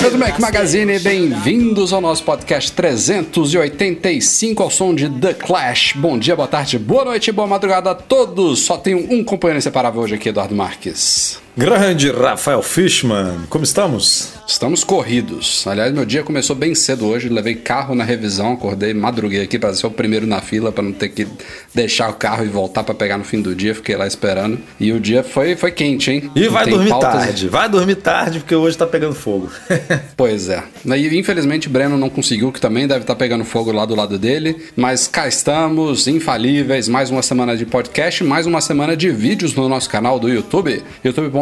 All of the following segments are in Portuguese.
Galera do Mac Magazine, bem-vindos ao nosso podcast 385 ao som de The Clash. Bom dia, boa tarde, boa noite, boa madrugada a todos. Só tenho um companheiro inseparável hoje aqui, Eduardo Marques. Grande Rafael Fishman, como estamos? Estamos corridos. Aliás, meu dia começou bem cedo hoje. Levei carro na revisão, acordei, madruguei aqui para ser o primeiro na fila, para não ter que deixar o carro e voltar para pegar no fim do dia. Fiquei lá esperando. E o dia foi, foi quente, hein? E vai dormir pautas- tarde, vai dormir tarde porque hoje tá pegando fogo. Pois é. E infelizmente Breno não conseguiu, que também deve estar pegando fogo lá do lado dele. Mas cá estamos, infalíveis. Mais uma semana de podcast, mais uma semana de vídeos no nosso canal do YouTube.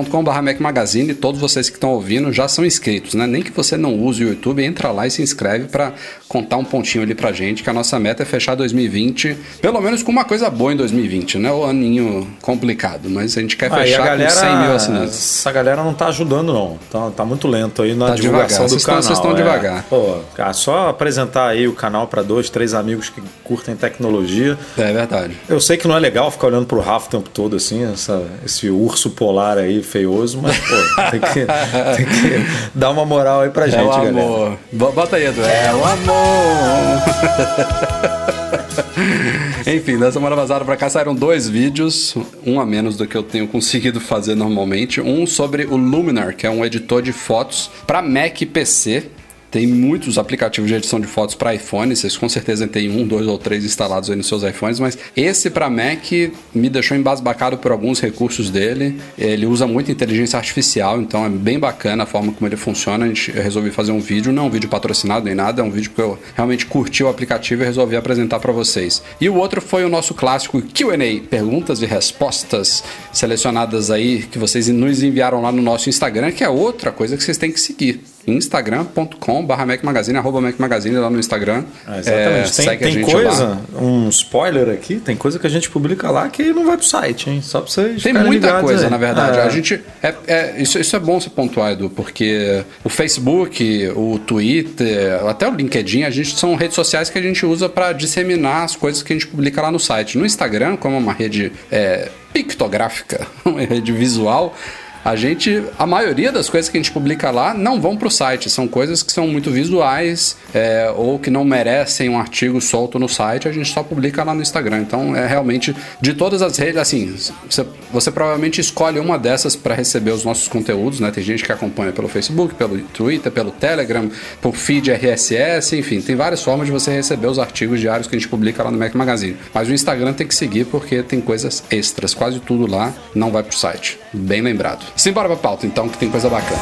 youtube.com.br Magazine. Todos vocês que estão ouvindo já são inscritos, né? Nem que você não use o YouTube, entra lá e se inscreve para contar um pontinho ali pra gente, que a nossa meta é fechar 2020, pelo menos com uma coisa boa em 2020, né? O aninho complicado, mas a gente quer Aí fechar a galera, com 100 mil assinantes. essa galera não tá ajudando não, tá, tá muito lento aí na Tá divulgação devagar, do vocês estão- canal. vocês estão é. devagar. Pô, cara, só apresentar aí o canal para dois, três amigos que curtem tecnologia. É verdade. Eu sei que não é legal ficar olhando pro Rafa o tempo todo assim, essa- esse urso polar aí feioso, mas pô, tem que, tem que dar uma moral aí pra gente, é o galera. amor. Bo- Bota aí, Edu. É o amor. Enfim, da semana passada pra cá saíram dois vídeos, um a menos do que eu tenho conseguido fazer normalmente. Um sobre o Luminar, que é um editor de fotos para Mac e PC. Tem muitos aplicativos de edição de fotos para iPhone, vocês com certeza têm um, dois ou três instalados aí nos seus iPhones, mas esse para Mac me deixou embasbacado por alguns recursos dele. Ele usa muito inteligência artificial, então é bem bacana a forma como ele funciona. A gente eu resolvi fazer um vídeo, não é um vídeo patrocinado nem nada, é um vídeo que eu realmente curti o aplicativo e resolvi apresentar para vocês. E o outro foi o nosso clássico Q&A, perguntas e respostas selecionadas aí que vocês nos enviaram lá no nosso Instagram, que é outra coisa que vocês têm que seguir instagram.com barra Mac Magazine, arroba Mac Magazine lá no Instagram. Ah, exatamente. É, tem tem coisa, lá. um spoiler aqui, tem coisa que a gente publica lá que não vai pro site, hein? Só pra vocês Tem muita coisa, aí. na verdade. É. A gente. É, é- isso, isso é bom você pontuar, Edu, porque o Facebook, o Twitter, até o LinkedIn, a gente são redes sociais que a gente usa para disseminar as coisas que a gente publica lá no site. No Instagram, como é uma rede é, pictográfica, uma rede visual. A gente, a maioria das coisas que a gente publica lá não vão para o site, são coisas que são muito visuais é, ou que não merecem um artigo solto no site, a gente só publica lá no Instagram. Então, é realmente de todas as redes, assim, você, você provavelmente escolhe uma dessas para receber os nossos conteúdos, né? Tem gente que acompanha pelo Facebook, pelo Twitter, pelo Telegram, por feed RSS, enfim, tem várias formas de você receber os artigos diários que a gente publica lá no Mac Magazine. Mas o Instagram tem que seguir porque tem coisas extras, quase tudo lá não vai pro site. Bem lembrado. Simbora pra pauta então, que tem coisa bacana.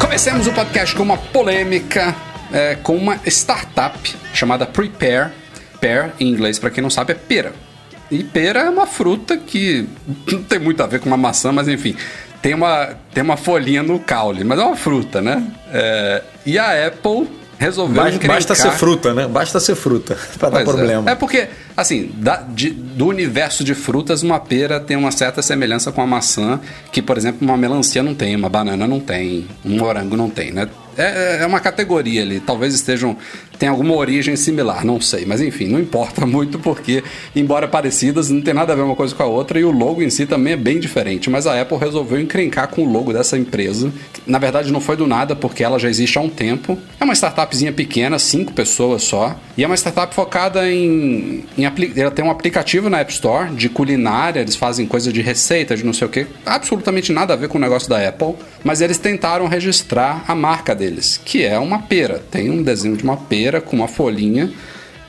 Comecemos o podcast com uma polêmica, é, com uma startup chamada Prepare. Pear, em inglês, para quem não sabe, é pera. E pera é uma fruta que não tem muito a ver com uma maçã, mas enfim, tem uma, tem uma folhinha no caule, mas é uma fruta, né? É, e a Apple resolveu Basta, basta ser fruta, né? Basta ser fruta pra dar é. problema. É. porque, assim, da- de- do universo de frutas, uma pera tem uma certa semelhança com a maçã, que, por exemplo, uma melancia não tem, uma banana não tem, um morango não tem, né? É, é uma categoria ali, talvez estejam. Tem alguma origem similar, não sei. Mas enfim, não importa muito porque, embora parecidas, não tem nada a ver uma coisa com a outra e o logo em si também é bem diferente. Mas a Apple resolveu encrencar com o logo dessa empresa. Na verdade, não foi do nada, porque ela já existe há um tempo. É uma startupzinha pequena, cinco pessoas só. E é uma startup focada em, em ela tem um aplicativo na App Store de culinária, eles fazem coisa de receita, de não sei o que, absolutamente nada a ver com o negócio da Apple, mas eles tentaram registrar a marca deles, que é uma pera. Tem um desenho de uma pera com uma folhinha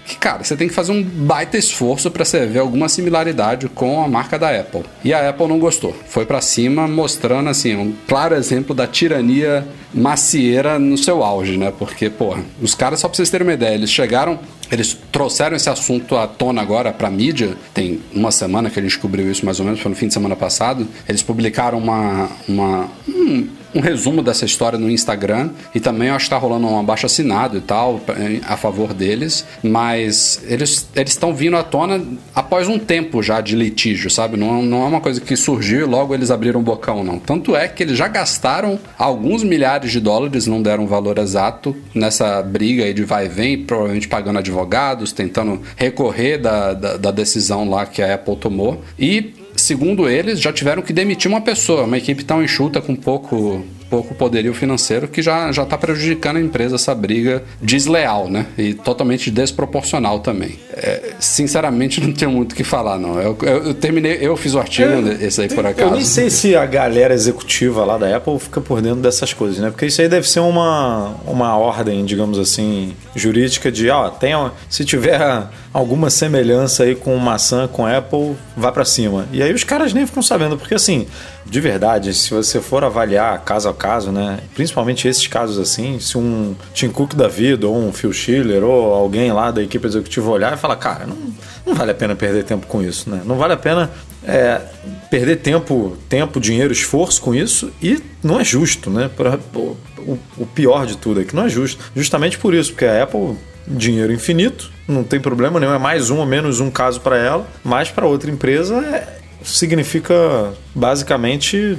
que, cara, você tem que fazer um baita esforço para você ver alguma similaridade com a marca da Apple. E a Apple não gostou. Foi para cima mostrando, assim, um claro exemplo da tirania macieira no seu auge, né? Porque, porra, os caras, só pra vocês terem uma ideia, eles chegaram eles trouxeram esse assunto à tona agora para mídia. Tem uma semana que a gente cobriu isso, mais ou menos, foi no fim de semana passado. Eles publicaram uma, uma um, um, resumo dessa história no Instagram e também acho que está rolando um abaixo assinado e tal a favor deles. Mas eles estão vindo à tona após um tempo já de litígio, sabe? Não, não é uma coisa que surgiu e logo eles abriram o bocão, não. Tanto é que eles já gastaram alguns milhares de dólares, não deram um valor exato, nessa briga aí de vai e vem, provavelmente pagando advogado advogados tentando recorrer da, da, da, decisão lá que a Apple tomou. E, segundo eles, já tiveram que demitir uma pessoa, uma equipe tão enxuta com pouco pouco poderio financeiro que já já está prejudicando a empresa essa briga desleal, né? E totalmente desproporcional também. É, sinceramente, não tenho muito o que falar, não. Eu, eu, eu terminei, eu fiz o artigo, é, esse aí por acaso. Eu nem sei se a galera executiva lá da Apple fica por dentro dessas coisas, né? Porque isso aí deve ser uma, uma ordem, digamos assim, jurídica de, ó, tem, se tiver alguma semelhança aí com maçã, com Apple, vá para cima. E aí os caras nem ficam sabendo, porque assim, de verdade, se você for avaliar caso a caso, né? Principalmente esses casos assim, se um Tim Cook da vida, ou um Phil Schiller, ou alguém lá da equipe executiva olhar e falar, cara, não, não vale a pena perder tempo com isso, né? Não vale a pena é, perder tempo, tempo, dinheiro, esforço com isso e não é justo, né? Pra, o, o pior de tudo é que não é justo. Justamente por isso, porque a Apple dinheiro infinito, não tem problema nenhum, é mais um ou menos um caso para ela, mas para outra empresa é, significa basicamente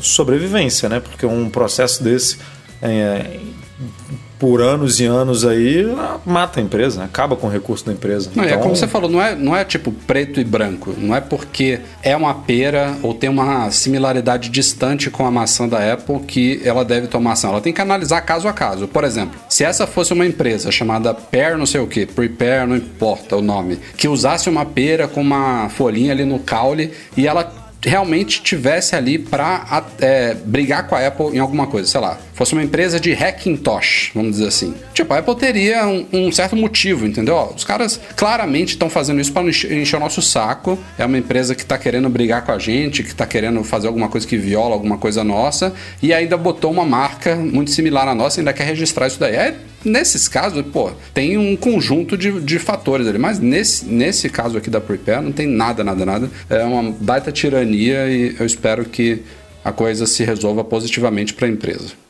sobrevivência, né? Porque um processo desse é, por anos e anos aí, mata a empresa, né? acaba com o recurso da empresa. Não, então... É como você falou, não é, não é tipo preto e branco. Não é porque é uma pera ou tem uma similaridade distante com a maçã da Apple que ela deve tomar ação. Ela tem que analisar caso a caso. Por exemplo, se essa fosse uma empresa chamada Pear não sei o que, Prepare, não importa o nome, que usasse uma pera com uma folhinha ali no caule e ela realmente tivesse ali para é, brigar com a Apple em alguma coisa, sei lá, fosse uma empresa de Hackintosh, vamos dizer assim. Tipo, a Apple teria um, um certo motivo, entendeu? Os caras claramente estão fazendo isso para encher o nosso saco. É uma empresa que está querendo brigar com a gente, que está querendo fazer alguma coisa que viola alguma coisa nossa e ainda botou uma marca muito similar à nossa e ainda quer registrar isso daí. É Nesses casos, pô, tem um conjunto de, de fatores ali, mas nesse, nesse caso aqui da Prepare não tem nada, nada, nada. É uma baita tirania e eu espero que a coisa se resolva positivamente para a empresa.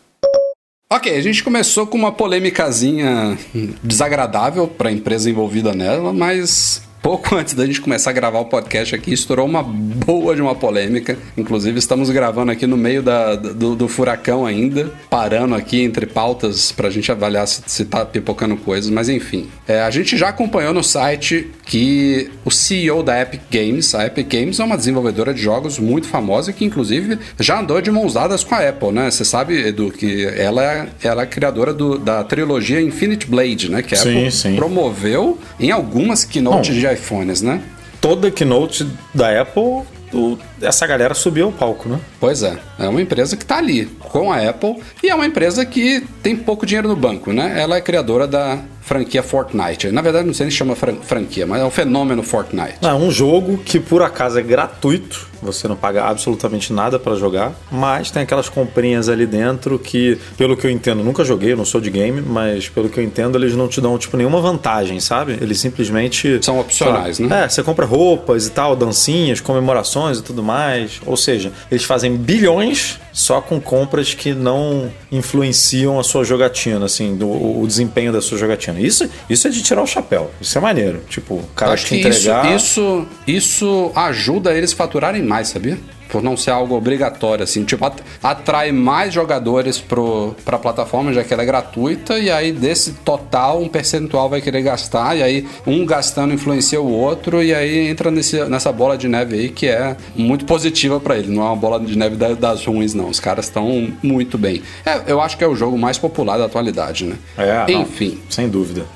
Ok, a gente começou com uma polêmicazinha desagradável para a empresa envolvida nela, mas pouco antes da gente começar a gravar o podcast aqui, estourou uma boa de uma polêmica. Inclusive, estamos gravando aqui no meio da, do, do, furacão ainda, parando aqui entre pautas para a gente avaliar se, se tá pipocando coisas, mas enfim. É, a gente já acompanhou no site que o CEO da Epic Games, a Epic Games é uma desenvolvedora de jogos muito famosa que, inclusive, já andou de mãos dadas com a Apple, né? Você sabe, Edu, que ela é, ela é criadora do, da trilogia Infinite Blade, né? Que a sim, Apple sim. promoveu em algumas keynotes de iPhones, né? Toda keynote da Apple, o, essa galera subiu ao palco, né? Pois é, é uma empresa que está ali com a Apple e é uma empresa que tem pouco dinheiro no banco, né? Ela é criadora da franquia Fortnite. Na verdade, não sei se chama franquia, mas é o fenômeno Fortnite. É um jogo que por acaso é gratuito, você não paga absolutamente nada para jogar, mas tem aquelas comprinhas ali dentro que, pelo que eu entendo, nunca joguei, não sou de game, mas pelo que eu entendo, eles não te dão tipo nenhuma vantagem, sabe? Eles simplesmente são opcionais, né? É, você compra roupas e tal, dancinhas, comemorações e tudo mais. Ou seja, eles fazem bilhões só com compras que não influenciam a sua jogatina, assim, do, o desempenho da sua jogatina. Isso, isso é de tirar o chapéu. Isso é maneiro. Tipo, o cara Acho te que entregar. Isso, isso, isso ajuda eles a faturarem mais, sabia? por não ser algo obrigatório, assim, tipo, atrai mais jogadores para a plataforma, já que ela é gratuita, e aí desse total, um percentual vai querer gastar, e aí um gastando influencia o outro, e aí entra nesse, nessa bola de neve aí que é muito positiva para ele, não é uma bola de neve das ruins, não. Os caras estão muito bem. É, eu acho que é o jogo mais popular da atualidade, né? É, Enfim. Não, sem dúvida.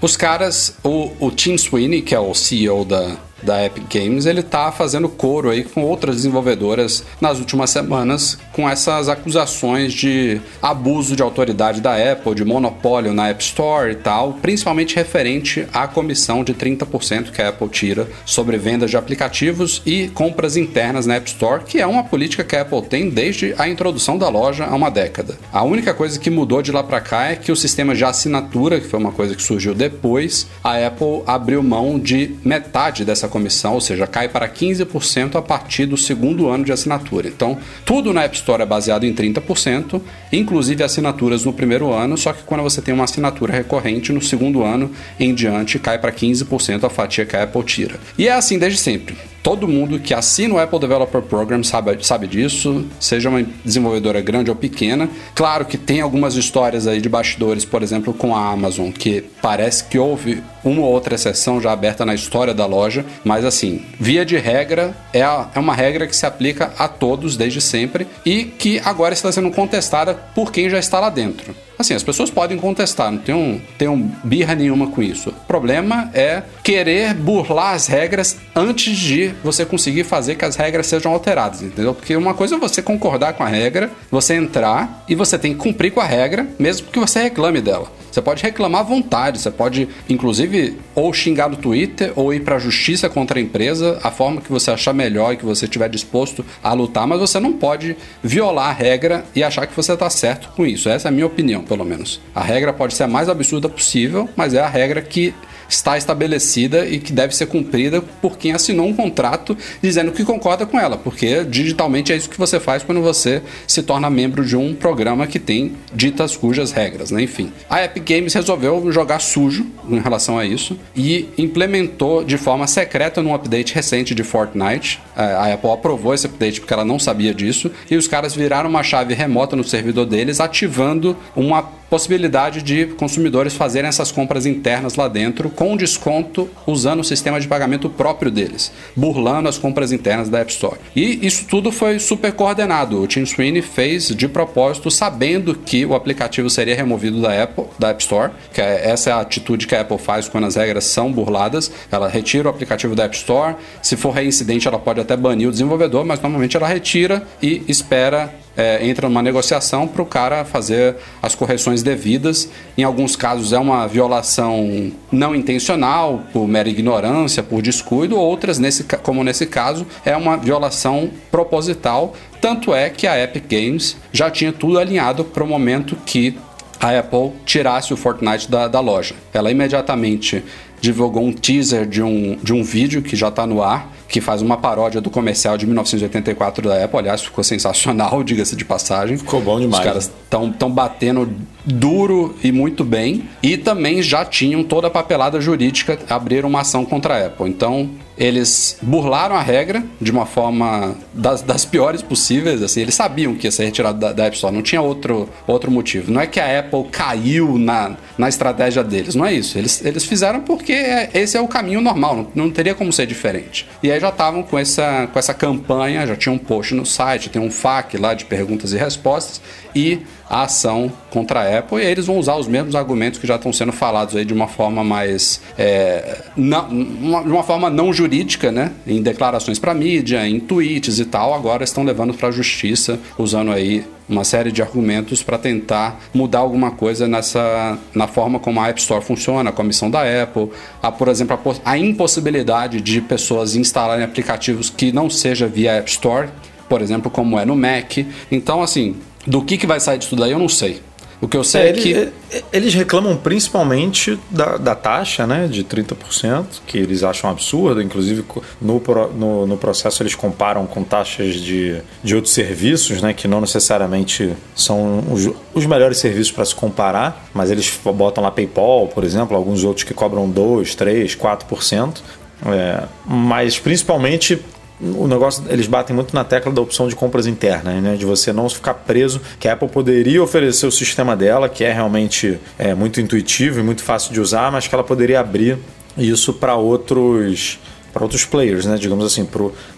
os caras, o, o Tim Sweeney, que é o CEO da, da Epic Games, ele tá fazendo coro aí com outras desenvolvedoras nas últimas semanas com essas acusações de abuso de autoridade da Apple, de monopólio na App Store e tal, principalmente referente à comissão de 30% que a Apple tira sobre vendas de aplicativos e compras internas na App Store, que é uma política que a Apple tem desde a introdução da loja há uma década. A única coisa que mudou de lá para cá é que o sistema de assinatura, que foi uma coisa que surgiu depois, a Apple abriu mão de metade dessa comissão, ou seja, cai para 15% a partir do segundo ano de assinatura. Então, tudo na App Store é baseado em 30%, inclusive assinaturas no primeiro ano, só que quando você tem uma assinatura recorrente, no segundo ano em diante cai para 15% a fatia que a Apple tira. E é assim desde sempre. Todo mundo que assina o Apple Developer Program sabe, sabe disso, seja uma desenvolvedora grande ou pequena. Claro que tem algumas histórias aí de bastidores, por exemplo, com a Amazon, que parece que houve uma ou outra exceção já aberta na história da loja, mas assim, via de regra, é, a, é uma regra que se aplica a todos desde sempre e que agora está sendo contestada por quem já está lá dentro. Assim, as pessoas podem contestar, não tem um, tem um birra nenhuma com isso. O problema é querer burlar as regras antes de você conseguir fazer que as regras sejam alteradas, entendeu? Porque uma coisa é você concordar com a regra, você entrar e você tem que cumprir com a regra, mesmo que você reclame dela. Você pode reclamar à vontade, você pode, inclusive, ou xingar no Twitter ou ir para a justiça contra a empresa, a forma que você achar melhor e que você estiver disposto a lutar, mas você não pode violar a regra e achar que você está certo com isso. Essa é a minha opinião, pelo menos. A regra pode ser a mais absurda possível, mas é a regra que está estabelecida e que deve ser cumprida por quem assinou um contrato dizendo que concorda com ela, porque digitalmente é isso que você faz quando você se torna membro de um programa que tem ditas cujas regras, né? Enfim. A Epic Games resolveu jogar sujo em relação a isso e implementou de forma secreta num update recente de Fortnite. A Apple aprovou esse update porque ela não sabia disso e os caras viraram uma chave remota no servidor deles, ativando uma possibilidade de consumidores fazerem essas compras internas lá dentro com desconto usando o sistema de pagamento próprio deles, burlando as compras internas da App Store. E isso tudo foi super coordenado. O Tim Sweeney fez de propósito, sabendo que o aplicativo seria removido da Apple, da App Store, que é, essa é a atitude que a Apple faz quando as regras são burladas. Ela retira o aplicativo da App Store. Se for reincidente, ela pode até banir o desenvolvedor, mas normalmente ela retira e espera é, entra numa negociação para o cara fazer as correções devidas. Em alguns casos é uma violação não intencional, por mera ignorância, por descuido, outras, nesse, como nesse caso, é uma violação proposital. Tanto é que a Epic Games já tinha tudo alinhado para o momento que a Apple tirasse o Fortnite da, da loja. Ela imediatamente divulgou um teaser de um, de um vídeo que já está no ar, que faz uma paródia do comercial de 1984 da Apple. Aliás, ficou sensacional, diga-se de passagem. Ficou bom demais. Os caras estão tão batendo duro e muito bem. E também já tinham toda a papelada jurídica, abriram uma ação contra a Apple. Então, eles burlaram a regra de uma forma das, das piores possíveis. Assim, eles sabiam que ia ser retirado da, da, App Store, não tinha outro, outro motivo. Não é que a Apple caiu na, na estratégia deles, não é isso. Eles, eles fizeram porque é, esse é o caminho normal, não, não teria como ser diferente. E aí já estavam com essa, com essa campanha, já tinha um post no site, tem um FAQ lá de perguntas e respostas, e a ação contra a Apple, e aí eles vão usar os mesmos argumentos que já estão sendo falados aí de uma forma mais. É, não, uma, de uma forma não jurídica, né? Em declarações para mídia, em tweets e tal, agora estão levando para a justiça, usando aí uma série de argumentos para tentar mudar alguma coisa nessa na forma como a App Store funciona, a comissão da Apple, a, por exemplo, a, a impossibilidade de pessoas instalarem aplicativos que não seja via App Store, por exemplo, como é no Mac. Então, assim, do que, que vai sair disso daí eu não sei. O que eu sei é, é que. É, eles reclamam principalmente da, da taxa né, de 30%, que eles acham absurda. Inclusive, no, no, no, processo, eles comparam com taxas de, de outros serviços, né, que não necessariamente são os, os melhores serviços para se comparar, mas eles botam lá PayPal, por exemplo, alguns outros que cobram 2%, 3%, 4%. É, mas principalmente o negócio, eles batem muito na tecla da opção de compras internas, né? De você não ficar preso, que a Apple poderia oferecer o sistema dela, que é realmente é, muito intuitivo e muito fácil de usar, mas que ela poderia abrir isso para outros para outros players, né? Digamos assim,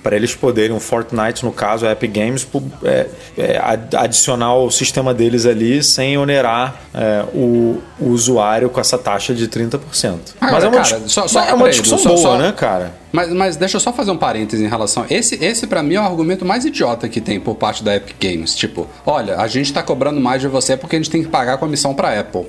para eles poderem, o Fortnite, no caso, a Epic Games, é, é, adicionar o sistema deles ali sem onerar é, o, o, usuário com essa taxa de 30%. Ah, Mas é uma, cara, só, só é uma discussão boa, só, né, cara? Mas, mas deixa eu só fazer um parêntese em relação. Esse, esse para mim é o argumento mais idiota que tem por parte da Epic Games. Tipo, olha, a gente tá cobrando mais de você porque a gente tem que pagar a comissão pra Apple.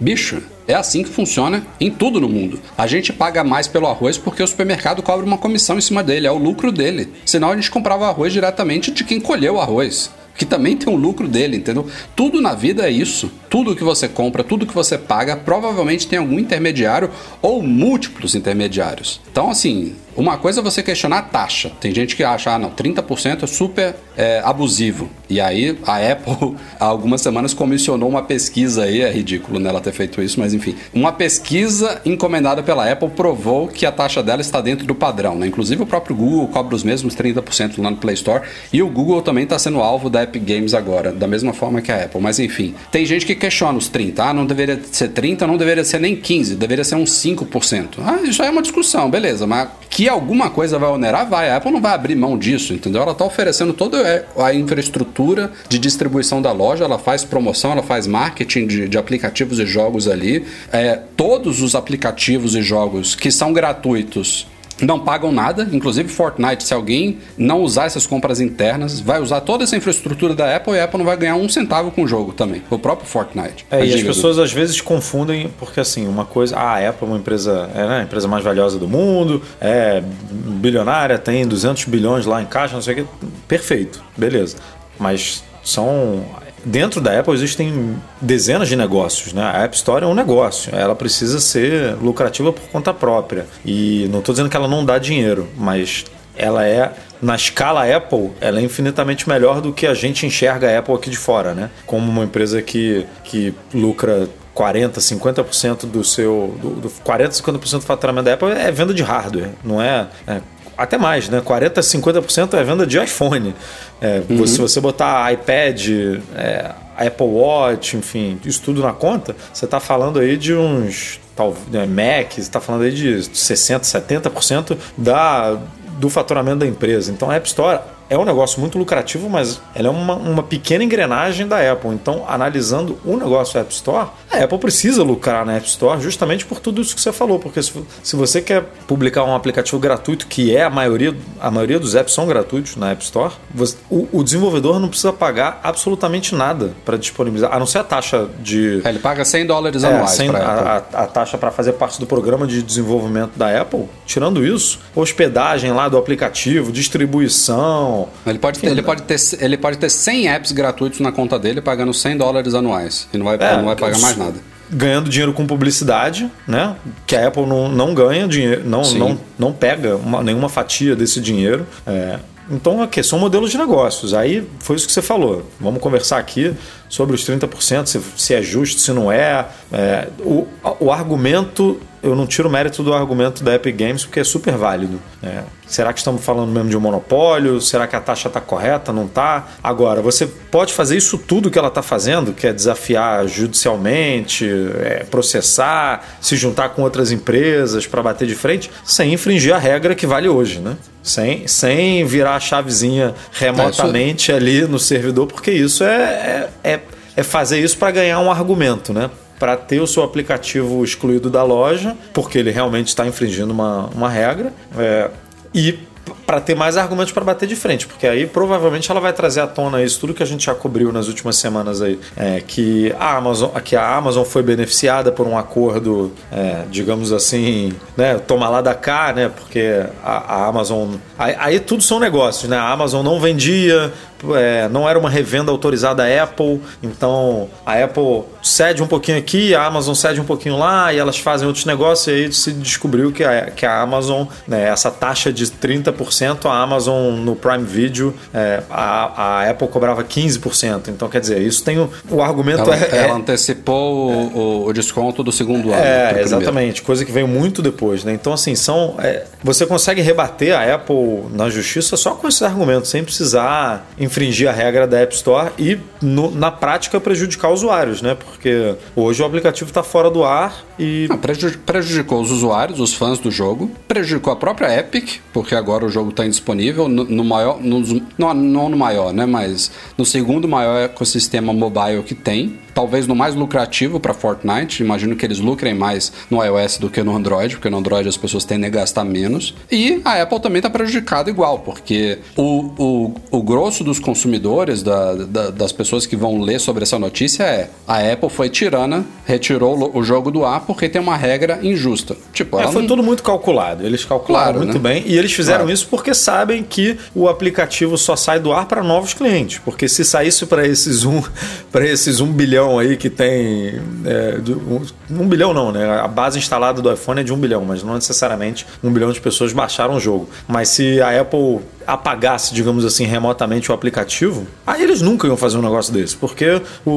Bicho, é assim que funciona em tudo no mundo. A gente paga mais pelo arroz porque o supermercado cobra uma comissão em cima dele, é o lucro dele. Senão a gente comprava arroz diretamente de quem colheu o arroz que também tem um lucro dele, entendeu? Tudo na vida é isso. Tudo que você compra, tudo que você paga, provavelmente tem algum intermediário ou múltiplos intermediários. Então, assim, uma coisa é você questionar a taxa. Tem gente que acha, ah, não, 30% é super é, abusivo. E aí a Apple, há algumas semanas, comissionou uma pesquisa aí, é ridículo nela ter feito isso, mas enfim. Uma pesquisa encomendada pela Apple provou que a taxa dela está dentro do padrão, né? Inclusive o próprio Google cobra os mesmos 30% lá no Play Store. E o Google também está sendo alvo da Epic Games agora, da mesma forma que a Apple. Mas enfim, tem gente que questiona os 30. Ah, não deveria ser 30, não deveria ser nem 15, deveria ser uns 5%. Ah, isso aí é uma discussão, beleza, mas que alguma coisa vai onerar, vai. A Apple não vai abrir mão disso, entendeu? Ela está oferecendo toda a infraestrutura de distribuição da loja, ela faz promoção, ela faz marketing de, de aplicativos e jogos ali. É, todos os aplicativos e jogos que são gratuitos não pagam nada, inclusive Fortnite, se alguém não usar essas compras internas, vai usar toda essa infraestrutura da Apple e a Apple não vai ganhar um centavo com o jogo também, o próprio Fortnite. É, e as pessoas do... às vezes confundem, porque assim, uma coisa, ah, a Apple é uma empresa, é né, a empresa mais valiosa do mundo, é bilionária, tem 200 bilhões lá em caixa, não sei o que, perfeito, beleza. Mas são dentro da Apple existem dezenas de negócios, né? A App Store é um negócio, ela precisa ser lucrativa por conta própria. E não estou dizendo que ela não dá dinheiro, mas ela é na escala Apple, ela é infinitamente melhor do que a gente enxerga a Apple aqui de fora, né? Como uma empresa que, que lucra 40, 50% do seu. Do, do 40, 50% do faturamento da Apple é venda de hardware, não é, é até mais, né? 40, 50% é venda de iPhone. É, uhum. Se você botar iPad, é, Apple Watch, enfim, isso tudo na conta, você está falando aí de uns. Tal, né, Mac, você está falando aí de 60%, 70% da, do faturamento da empresa. Então a App Store é um negócio muito lucrativo, mas ela é uma, uma pequena engrenagem da Apple. Então, analisando o negócio App Store, a Apple precisa lucrar na App Store justamente por tudo isso que você falou. Porque se, se você quer publicar um aplicativo gratuito, que é a maioria, a maioria dos apps são gratuitos na App Store, você, o, o, desenvolvedor não precisa pagar absolutamente nada para disponibilizar, a não ser a taxa de. É, ele paga 100 dólares é, anuais. 100, a, a, a taxa para fazer parte do programa de desenvolvimento da Apple. Tirando isso, hospedagem lá do aplicativo, distribuição ele pode, ter, ele, pode ter, ele pode ter 100 apps gratuitos na conta dele pagando 100 dólares anuais. E não vai, é, não vai pagar mais nada. Ganhando dinheiro com publicidade, né? Que a Apple não, não ganha dinheiro, não, não, não pega uma, nenhuma fatia desse dinheiro. É, então, aqui são modelos de negócios. Aí foi isso que você falou. Vamos conversar aqui sobre os 30%, se, se é justo, se não é. é o, o argumento eu não tiro o mérito do argumento da Epic Games porque é super válido. É, será que estamos falando mesmo de um monopólio? Será que a taxa está correta? Não está? Agora, você pode fazer isso tudo que ela está fazendo, que é desafiar judicialmente, é, processar, se juntar com outras empresas para bater de frente, sem infringir a regra que vale hoje, né? Sem, sem virar a chavezinha remotamente ali no servidor, porque isso é, é, é, fazer isso para ganhar um argumento, né? para ter o seu aplicativo excluído da loja, porque ele realmente está infringindo uma, uma regra, é, e para ter mais argumentos para bater de frente, porque aí provavelmente ela vai trazer à tona isso tudo que a gente já cobriu nas últimas semanas aí, é, que a Amazon, que a Amazon foi beneficiada por um acordo, é, digamos assim, né, toma lá da cá, né, porque a, a Amazon, aí, aí, tudo são negócios, né, a Amazon não vendia, é, não era uma revenda autorizada Apple, então a Apple cede um pouquinho aqui, a Amazon cede um pouquinho lá, e elas fazem outros negócios, e aí se descobriu que a, que a Amazon, né, essa taxa de 30%, a Amazon no Prime Video, é, a, a Apple cobrava 15%. Então, quer dizer, isso tem o, o argumento ela, é, ela antecipou é, o, o, desconto do segundo ano. É, exatamente, coisa que veio muito depois, né? Então, assim, são. É, você consegue rebater a Apple na justiça só com esses argumentos, sem precisar infringir a regra da App Store e, no, na prática, prejudicar usuários, né? Porque hoje o aplicativo está fora do ar e. Não, prejudicou os usuários, os fãs do jogo, prejudicou a própria Epic, porque agora o jogo está indisponível no, no maior. No, não, não no maior, né? Mas no segundo maior ecossistema mobile que tem talvez no mais lucrativo para Fortnite. Imagino que eles lucrem mais no iOS do que no Android, porque no Android as pessoas tendem a gastar menos. E a Apple também está prejudicada igual, porque o, o, o grosso dos consumidores, da, da, das pessoas que vão ler sobre essa notícia é a Apple foi tirana, retirou o jogo do ar porque tem uma regra injusta. Tipo, é, foi não... tudo muito calculado. Eles calcularam claro, muito né? bem e eles fizeram claro. isso porque sabem que o aplicativo só sai do ar para novos clientes. Porque se saísse para esses um para esses um bilhão bilhão aí que tem. É, um, um, bilhão não, né? A base instalada do iPhone é de um bilhão, mas não necessariamente um bilhão de pessoas baixaram o jogo. Mas se a Apple apagasse, digamos assim, remotamente o aplicativo, aí eles nunca iam fazer um negócio desse, porque o,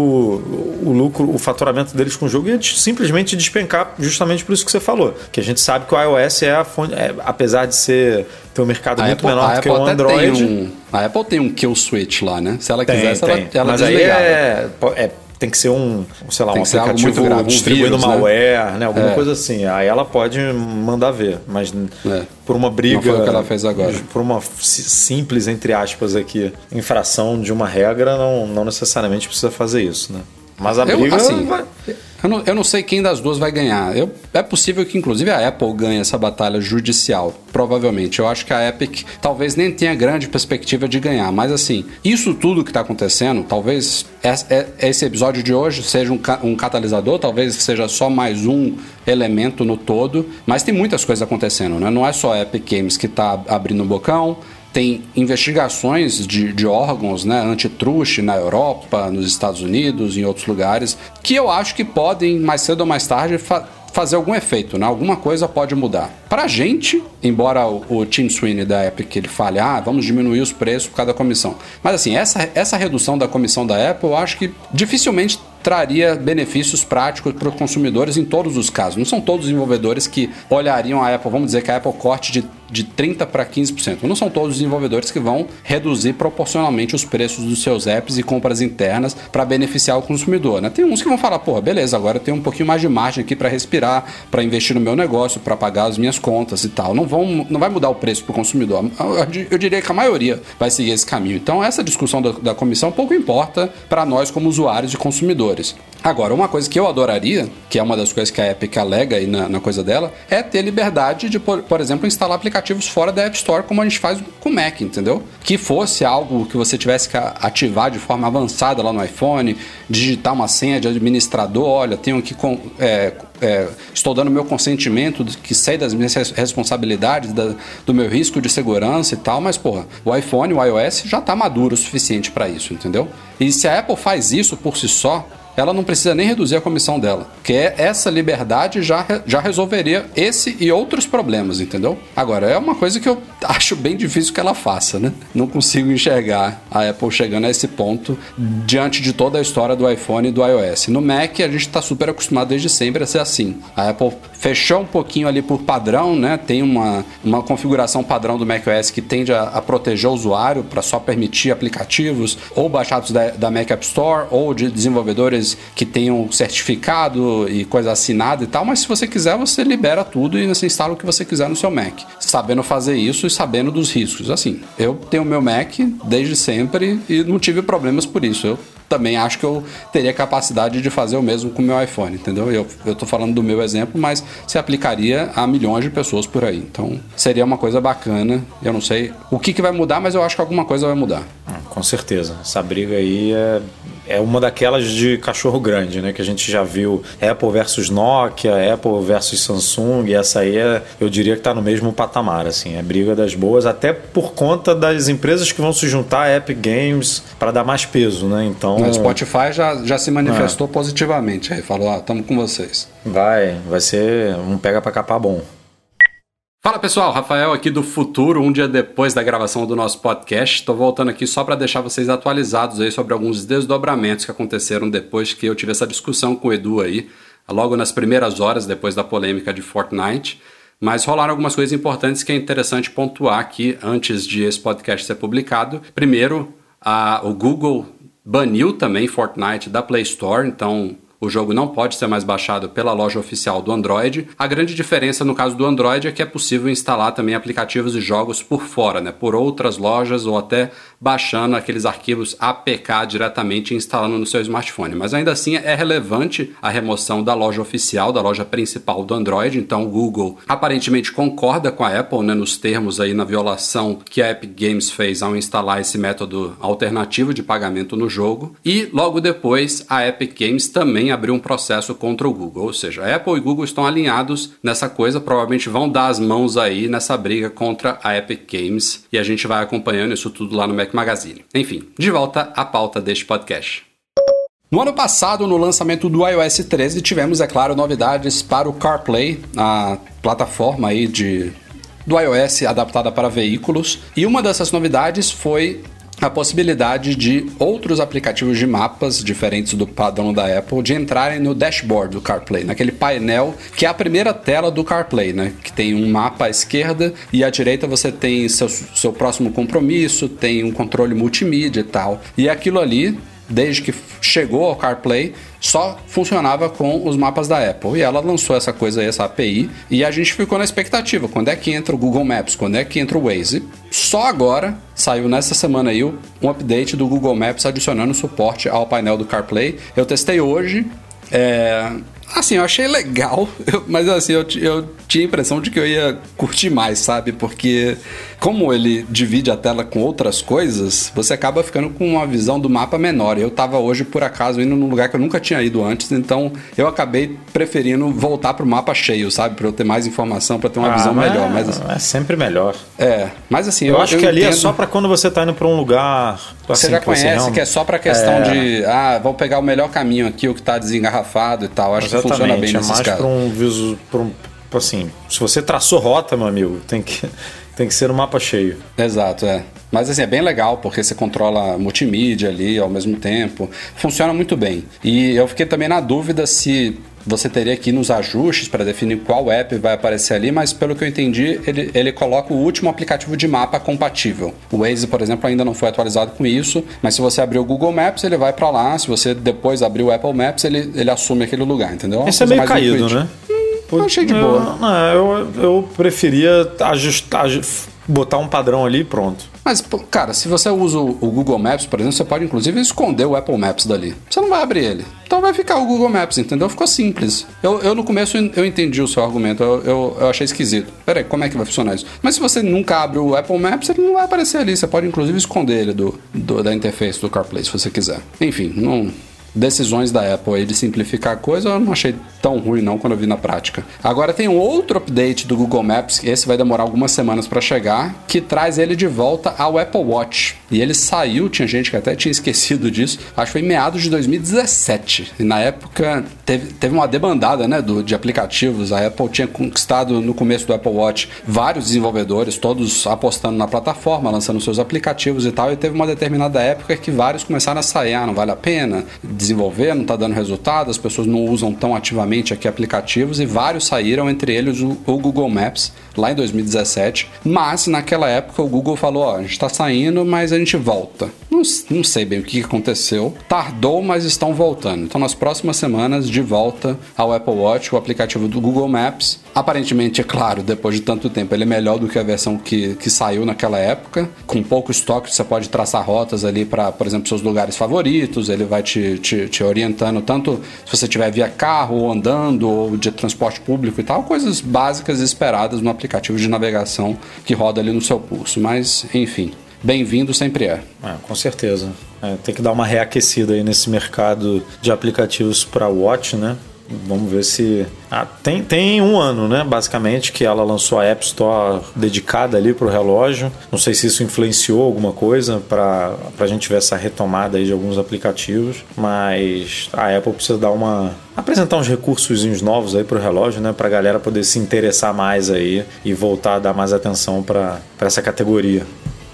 o lucro, o faturamento deles com o jogo ia simplesmente despencar justamente por isso que você falou. Que a gente sabe que o iOS é a fonte, é, apesar de ser ter um mercado a muito Apple, menor do que o Android. Um, a Apple tem um kill switch lá, né? Se ela tem, quisesse, tem. ela, ela Mas aí é, é tem que ser um, sei lá, tem um aplicativo grave, distribuindo um vírus, né? malware, né? né? Alguma é. coisa assim. Aí ela pode mandar ver, mas é. por uma briga. Não foi o que ela fez agora. Por uma simples, entre aspas, aqui, infração de uma regra, não, não necessariamente precisa fazer isso, né? Mas a briga. Eu, assim, vai... Eu não, eu não sei quem das duas vai ganhar. Eu, é possível que, inclusive, a Apple ganhe essa batalha judicial. Provavelmente. Eu acho que a Epic talvez nem tenha grande perspectiva de ganhar. Mas, assim, isso tudo que está acontecendo, talvez esse episódio de hoje seja um, um catalisador, talvez seja só mais um elemento no todo. Mas tem muitas coisas acontecendo, né? Não é só a Epic Games que está abrindo o bocão tem investigações de, de órgãos né, antitruste na Europa, nos Estados Unidos, em outros lugares, que eu acho que podem, mais cedo ou mais tarde, fa fazer algum efeito, né? Alguma coisa pode mudar. Pra gente, embora o, o Tim Sweeney da Epic ele fale, ah, vamos diminuir os preços por causa da comissão. Mas assim, essa, essa redução da comissão da Apple, eu acho que dificilmente traria benefícios práticos para os consumidores em todos os casos. Não são todos os desenvolvedores que olhariam a Apple, vamos dizer que a Apple corte de, de 30% para 15%. Não são todos os desenvolvedores que vão reduzir proporcionalmente os preços dos seus apps e compras internas para beneficiar o consumidor. Né? Tem uns que vão falar, pô, beleza, agora eu tenho um pouquinho mais de margem aqui para respirar, para investir no meu negócio, para pagar as minhas contas e tal. Não, vão, não vai mudar o preço para o consumidor. Eu, diria que a maioria vai seguir esse caminho. Então, essa discussão da, da comissão pouco importa para nós como usuários e consumidores. Agora, uma coisa que eu adoraria, que é uma das coisas que a Epic alega aí na, na coisa dela, é ter liberdade de, por, por, exemplo, instalar aplicativos fora da App Store, como a gente faz com o Mac, entendeu? Que fosse algo que você tivesse que ativar de forma avançada lá no iPhone, digitar uma senha de administrador, olha, tenho que. É, é, estou dando meu consentimento, que sei das minhas responsabilidades, da, do meu risco de segurança e tal, mas, porra, o iPhone, o iOS já está maduro o suficiente para isso, entendeu? E se a Apple faz isso por si só, ela não precisa nem reduzir a comissão dela. Que é essa liberdade já, já resolveria esse e outros problemas, entendeu? Agora, é uma coisa que eu acho bem difícil que ela faça, né? Não consigo enxergar a Apple chegando a esse ponto diante de toda a história do iPhone e do iOS. No Mac, a gente está super acostumado desde sempre a ser assim. A Apple fechou um pouquinho ali por padrão, né? Tem uma, uma configuração padrão do macOS que tende a, a proteger o usuário para só permitir aplicativos ou baixados da, da Mac App Store ou de desenvolvedores que tenham certificado e coisa assinada e tal, mas se você quiser, você libera tudo e você instala o que você quiser no seu Mac, sabendo fazer isso e sabendo dos riscos. Assim, eu tenho meu Mac desde sempre e não tive problemas por isso. Eu também acho que eu teria capacidade de fazer o mesmo com o meu iPhone, entendeu? Eu, eu tô falando do meu exemplo, mas se aplicaria a milhões de pessoas por aí. Então, seria uma coisa bacana. Eu não sei o que, que vai mudar, mas eu acho que alguma coisa vai mudar. Ah, com certeza. Essa briga aí é, é uma daquelas de cachorro grande, né? Que a gente já viu Apple versus Nokia, Apple versus Samsung, e essa aí é, eu diria que tá no mesmo patamar, assim. É briga das boas, até por conta das empresas que vão se juntar Epic Games para dar mais peso, né? Então o Spotify já, já se manifestou é. positivamente aí, falou, ah, estamos com vocês. Vai, vai ser um pega para capar bom. Fala pessoal, Rafael aqui do futuro, um dia depois da gravação do nosso podcast. Estou voltando aqui só para deixar vocês atualizados aí sobre alguns desdobramentos que aconteceram depois que eu tive essa discussão com o Edu aí, logo nas primeiras horas depois da polêmica de Fortnite. Mas rolaram algumas coisas importantes que é interessante pontuar aqui antes de esse podcast ser publicado. Primeiro, A, o Google baniu também Fortnite da Play Store, então o jogo não pode ser mais baixado pela loja oficial do Android. A grande diferença no caso do Android é que é possível instalar também aplicativos e jogos por fora, né, por outras lojas ou até baixando aqueles arquivos APK diretamente e instalando no seu smartphone. Mas ainda assim é relevante a remoção da loja oficial, da loja principal do Android. Então o Google aparentemente concorda com a Apple né, nos termos aí na violação que a Epic Games fez ao instalar esse método alternativo de pagamento no jogo. E logo depois a Epic Games também abriu um processo contra o Google. Ou seja, Apple e Google estão alinhados nessa coisa, provavelmente vão dar as mãos aí nessa briga contra a Epic Games e a gente vai acompanhando isso tudo lá no Mac Magazine. Enfim, de volta à pauta deste podcast. No ano passado, no lançamento do iOS 13, tivemos, é claro, novidades para o CarPlay, a plataforma aí de do iOS adaptada para veículos. E uma dessas novidades foi a possibilidade de outros aplicativos de mapas diferentes do padrão da Apple de entrarem no dashboard do CarPlay, naquele painel que é a primeira tela do CarPlay, né? Que tem um mapa à esquerda e à direita você tem seu, seu próximo compromisso, tem um controle multimídia e tal. E aquilo ali desde que chegou ao CarPlay, só funcionava com os mapas da Apple. E ela lançou essa coisa aí, essa API, e a gente ficou na expectativa. Quando é que entra o Google Maps? Quando é que entra o Waze? Só agora saiu nessa semana aí um update do Google Maps adicionando suporte ao painel do CarPlay. Eu testei hoje. É, Assim, eu achei legal, mas assim, eu, eu tinha a impressão de que eu ia curtir mais, sabe? Porque como ele divide a tela com outras coisas, você acaba ficando com uma visão do mapa menor. Eu tava hoje, por acaso, indo num lugar que eu nunca tinha ido antes, então eu acabei preferindo voltar pro mapa cheio, sabe? Pra eu ter mais informação, pra ter uma Ah, visão mas melhor. Mas, assim, é sempre melhor. é, mas assim, Eu, acho que ali é entendo- só pra quando você tá indo pra um lugar. Você assim, já que você conhece realmente- que é só pra questão É. de, ah, vou pegar o melhor caminho aqui, o que tá desengarrafado e tal. Acho que funciona bem é mais pra um visu, pra um, assim, se você traçou rota, meu amigo, tem que tem que ser um mapa cheio. Exato, é. Mas assim, é bem legal porque você controla multimídia ali ao mesmo tempo. Funciona muito bem. E eu fiquei também na dúvida se você teria que ir nos ajustes para definir qual app vai aparecer ali, mas pelo que eu entendi, ele, ele coloca o último aplicativo de mapa compatível. O Waze, por exemplo, ainda não foi atualizado com isso, mas se você abrir o Google Maps, ele vai para lá. Se você depois abrir o Apple Maps, ele, ele assume aquele lugar, entendeu? Esse é coisa meio caído, intuitiva. né? eu achei de Eu- boa. Não, eu, eu preferia ajustar, aju- botar um padrão ali e pronto. Mas, cara, se você usa o o Google Maps, por exemplo, você pode inclusive esconder o Apple Maps dali. Você não vai abrir ele. Então vai ficar o Google Maps, entendeu? Ficou simples. Eu, eu no começo eu entendi o seu argumento, eu, eu, eu achei esquisito. Peraí, como é que vai funcionar isso? Mas se você nunca abre o Apple Maps, ele não vai aparecer ali. Você pode inclusive esconder ele do, do- da interface do CarPlay, se você quiser. Enfim, não decisões da Apple aí de simplificar a coisa, eu não achei tão ruim não quando eu vi na prática. Agora tem um outro update do Google Maps, esse vai demorar algumas semanas para chegar, que traz ele de volta ao Apple Watch. E ele saiu, tinha gente que até tinha esquecido disso, acho que foi em meados de 2017. E na época teve, teve uma debandada né, do, de aplicativos. A Apple tinha conquistado no começo do Apple Watch vários desenvolvedores, todos apostando na plataforma, lançando seus aplicativos e tal. E teve uma determinada época que vários começaram a sair, ah, não vale a pena desenvolver, não está dando resultado, as pessoas não usam tão ativamente aqui aplicativos e vários saíram, entre eles o, o Google Maps, lá em 2017. Mas naquela época o Google falou: ó, a gente está saindo, mas a gente volta. Não, não sei bem o que aconteceu. Tardou, mas estão voltando. Então, nas próximas semanas, de volta ao Apple Watch, o aplicativo do Google Maps. Aparentemente, é claro, depois de tanto tempo, ele é melhor do que a versão que, que saiu naquela época. Com pouco estoque, você pode traçar rotas ali para, por exemplo, seus lugares favoritos. Ele vai te, te, te orientando tanto se você estiver via carro, ou andando, ou de transporte público e tal. Coisas básicas esperadas no aplicativo de navegação que roda ali no seu pulso. Mas, enfim, bem-vindo sempre é. É, com certeza. É, tem que dar uma reaquecida aí nesse mercado de aplicativos para Watch, né? Vamos ver se. Ah, tem, tem um ano, né? Basicamente, que ela lançou a App Store dedicada ali para o relógio. Não sei se isso influenciou alguma coisa para a gente ver essa retomada aí de alguns aplicativos, mas a Apple precisa dar uma. apresentar uns recursos novos aí para o relógio, né? Para a galera poder se interessar mais aí e voltar a dar mais atenção para essa categoria.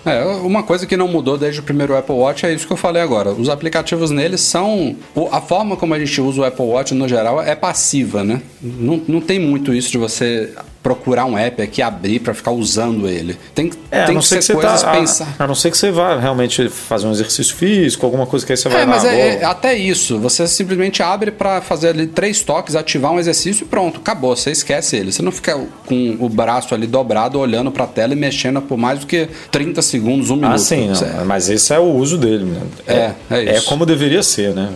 É, uma coisa que não mudou desde o primeiro Apple Watch é isso que eu falei agora. Os aplicativos neles são. A forma como a gente usa o Apple Watch no geral é passiva, né? Não, não tem muito isso de você procurar um app aqui, abrir para ficar usando ele. Tem, É, a tem que ser que coisas tá, pensar. a, a não ser que você vá realmente fazer um exercício físico, alguma coisa que aí você vai É, lá, mas é, vou- é até isso. Você simplesmente abre pra fazer ali três toques, ativar um exercício e pronto, acabou. Você esquece ele. Você não fica com o braço ali dobrado, olhando pra tela e mexendo por mais do que 30 segundos, um minuto. Ah, sim, não, mas esse é o uso dele. né? É, é isso. como deveria ser, né?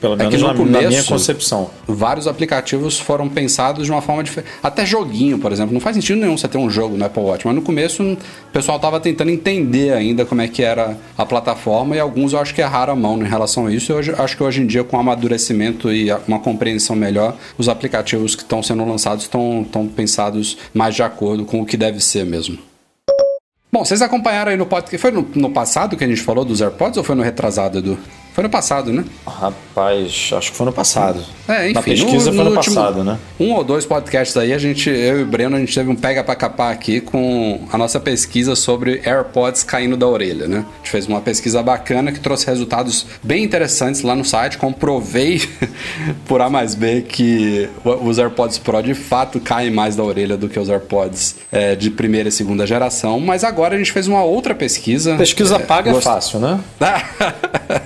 Pelo É menos no na, na começo- minha concepção. Vários aplicativos foram pensados de uma forma diferente. Até joguinho, por exemplo. Não faz sentido nenhum você ter um jogo no Apple Watch. Mas no começo o pessoal estava tentando entender ainda como é que era a plataforma e alguns eu acho que erraram a mão em relação a isso. Eu acho que hoje em dia, com amadurecimento e uma compreensão melhor, os aplicativos que estão sendo lançados estão pensados mais de acordo com o que deve ser mesmo. Bom, vocês acompanharam aí no podcast. Foi no, no passado que a gente falou dos AirPods ou foi no retrasado, Edu? Foi no passado, né? Rapaz, acho que foi no passado. É, enfim, Na pesquisa no- foi no, no último- passado, né? Um ou dois podcasts aí, a gente, eu e o Breno, a gente teve um pega pra capar aqui com a nossa pesquisa sobre AirPods caindo da orelha, né? A gente fez uma pesquisa bacana que trouxe resultados bem interessantes lá no site. Comprovei por A mais B que os AirPods Pro de fato caem mais da orelha do que os AirPods é, de primeira e segunda geração. Mas agora a gente fez uma outra pesquisa. Pesquisa paga é gost- fácil, né?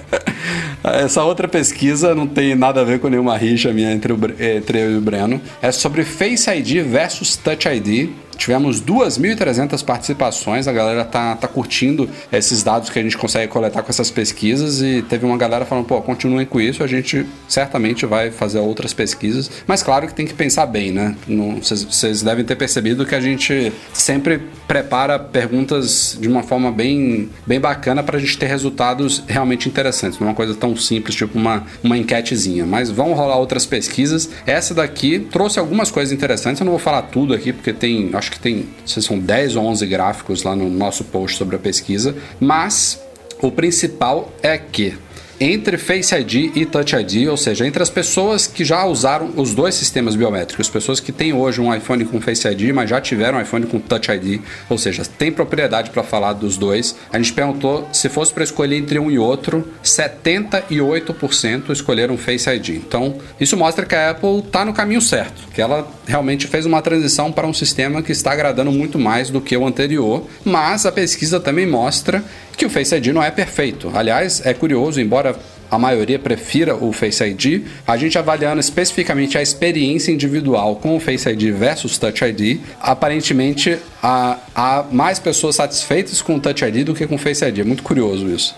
Essa outra pesquisa não tem nada a ver com nenhuma rixa minha entre, o, Bre- entre eu e o Breno. É sobre Face ID versus Touch ID. Tivemos 2.300 participações, a galera tá, tá curtindo esses dados que a gente consegue coletar com essas pesquisas e teve uma galera falando, pô, continuem com isso, a gente certamente vai fazer outras pesquisas, mas claro que tem que pensar bem, né? Vocês devem ter percebido que a gente sempre prepara perguntas de uma forma bem, bem bacana para a gente ter resultados realmente interessantes, não é uma coisa tão simples, tipo uma, uma enquetezinha, mas vão rolar outras pesquisas. Essa daqui trouxe algumas coisas interessantes, eu não vou falar tudo aqui, porque tem, acho que tem, são 10 ou 11 gráficos lá no nosso post sobre a pesquisa, mas o principal é que entre Face ID e Touch ID, ou seja, entre as pessoas que já usaram os dois sistemas biométricos, pessoas que têm hoje um iPhone com Face ID, mas já tiveram um iPhone com Touch ID, ou seja, tem propriedade para falar dos dois. A gente perguntou se fosse para escolher entre um e outro, 78% escolheram Face ID. Então, isso mostra que a Apple está no caminho certo, que ela realmente fez uma transição para um sistema que está agradando muito mais do que o anterior, mas a pesquisa também mostra que o Face ID não é perfeito. Aliás, é curioso, embora a maioria prefira o Face ID, a gente avaliando especificamente a experiência individual com o Face ID versus Touch ID, aparentemente há, há mais pessoas satisfeitas com o Touch ID do que com o Face ID. É muito curioso isso.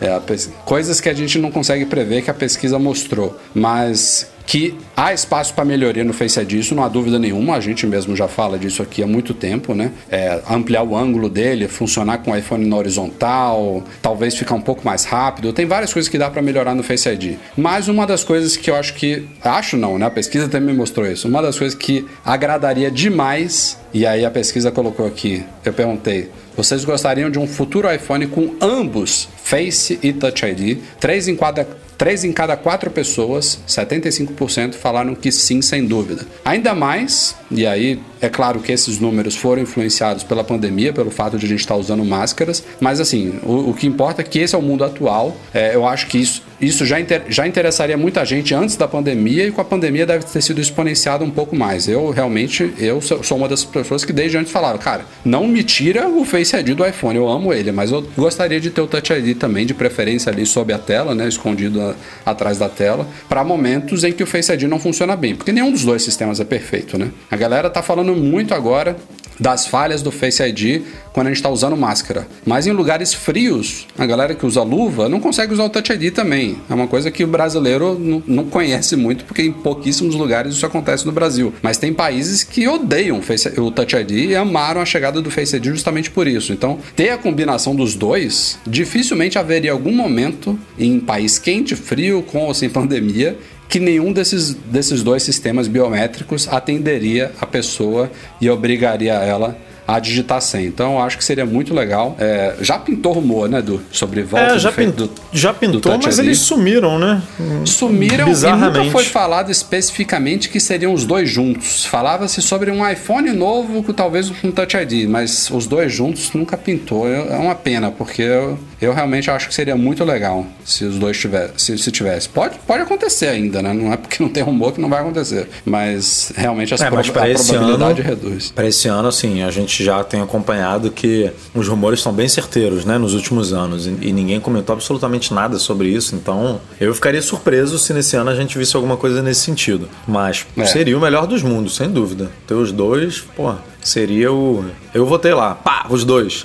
É, a pes- coisas que a gente não consegue prever que a pesquisa mostrou, mas que há espaço para melhoria no Face ID, isso não há dúvida nenhuma, a gente mesmo já fala disso aqui há muito tempo, né? É, ampliar o ângulo dele, funcionar com o iPhone na horizontal, talvez ficar um pouco mais rápido, tem várias coisas que dá para melhorar no Face ID. Mas uma das coisas que eu acho que, acho não, né? A pesquisa também mostrou isso, uma das coisas que agradaria demais, e aí a pesquisa colocou aqui, eu perguntei, vocês gostariam de um futuro iPhone com ambos Face e Touch ID? Três em cada, três em cada quatro pessoas, 75% falaram que sim, sem dúvida. Ainda mais, e aí é claro que esses números foram influenciados pela pandemia, pelo fato de a gente estar usando máscaras, mas assim, o, o que importa é que esse é o mundo atual. É, eu acho que isso, isso já, inter- já interessaria muita gente antes da pandemia e com a pandemia deve ter sido exponenciado um pouco mais. Eu realmente, eu sou uma das pessoas que desde antes falava, cara, não me tira o Face ID do iPhone, eu amo ele, mas eu gostaria de ter o Touch ID também, de preferência ali sob a tela, né, escondido a- atrás da tela, para momentos em que o Face ID não funciona bem, porque nenhum dos dois sistemas é perfeito, né? A galera tá falando muito agora das falhas do Face ID quando a gente está usando máscara. Mas em lugares frios, a galera que usa luva não consegue usar o Touch ID também. É uma coisa que o brasileiro não, conhece muito, porque em pouquíssimos lugares isso acontece no Brasil. Mas tem países que odeiam o Touch ID e amaram a chegada do Face ID justamente por isso. Então, ter a combinação dos dois, dificilmente haveria algum momento em país quente, frio, com ou sem pandemia, que nenhum desses, desses dois sistemas biométricos atenderia a pessoa e obrigaria ela a digitar sem. Então eu acho que seria muito legal. É, já pintou rumor, né, Edu? Sobre volta É, do já, pintou, do- já do pintou, mas eles sumiram, né? Sumiram e Bizarramente. nunca foi falado especificamente que seriam os dois juntos. Falava-se sobre um iPhone novo com talvez um Touch ID, mas os dois juntos nunca pintou. É é uma pena, porque eu, Eu realmente acho que seria muito legal se os dois tivessem, se, se tivesse. Pode, pode acontecer ainda, né? Não é porque não tem rumor que não vai acontecer. Mas realmente as É, mas para a esse probabilidade ano, reduz. para esse ano, assim, a gente já tem acompanhado que os rumores estão bem certeiros, né, nos últimos anos, e, e ninguém comentou absolutamente nada sobre isso. Então, eu ficaria surpreso se nesse ano a gente visse alguma coisa nesse sentido. Mas É. seria o melhor dos mundos, sem dúvida. Ter os dois, pô, seria o. Eu votei lá, pá, os dois,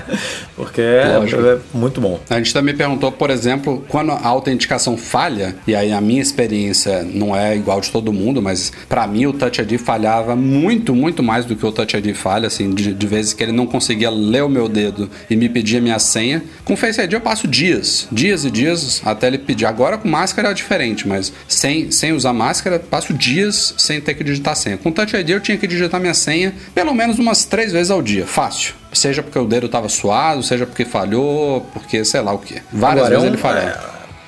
porque é, é muito bom. A gente também perguntou, por exemplo, quando a autenticação falha, e aí a minha experiência não é igual de todo mundo, mas pra mim o Touch ID falhava muito, muito mais do que o Touch ID falha, assim, de, de vezes que ele não conseguia ler o meu dedo e me pedia minha senha. Com Face ID eu passo dias, dias e dias até ele pedir. Agora com máscara é diferente, mas sem, sem usar máscara, passo dias sem ter que digitar senha. Com Touch ID eu tinha que digitar minha senha pelo menos umas três vezes ao dia, fácil. Seja porque o dedo estava suado, seja porque falhou, porque sei lá o que. Várias Agora, é vezes um- ele falhava. é,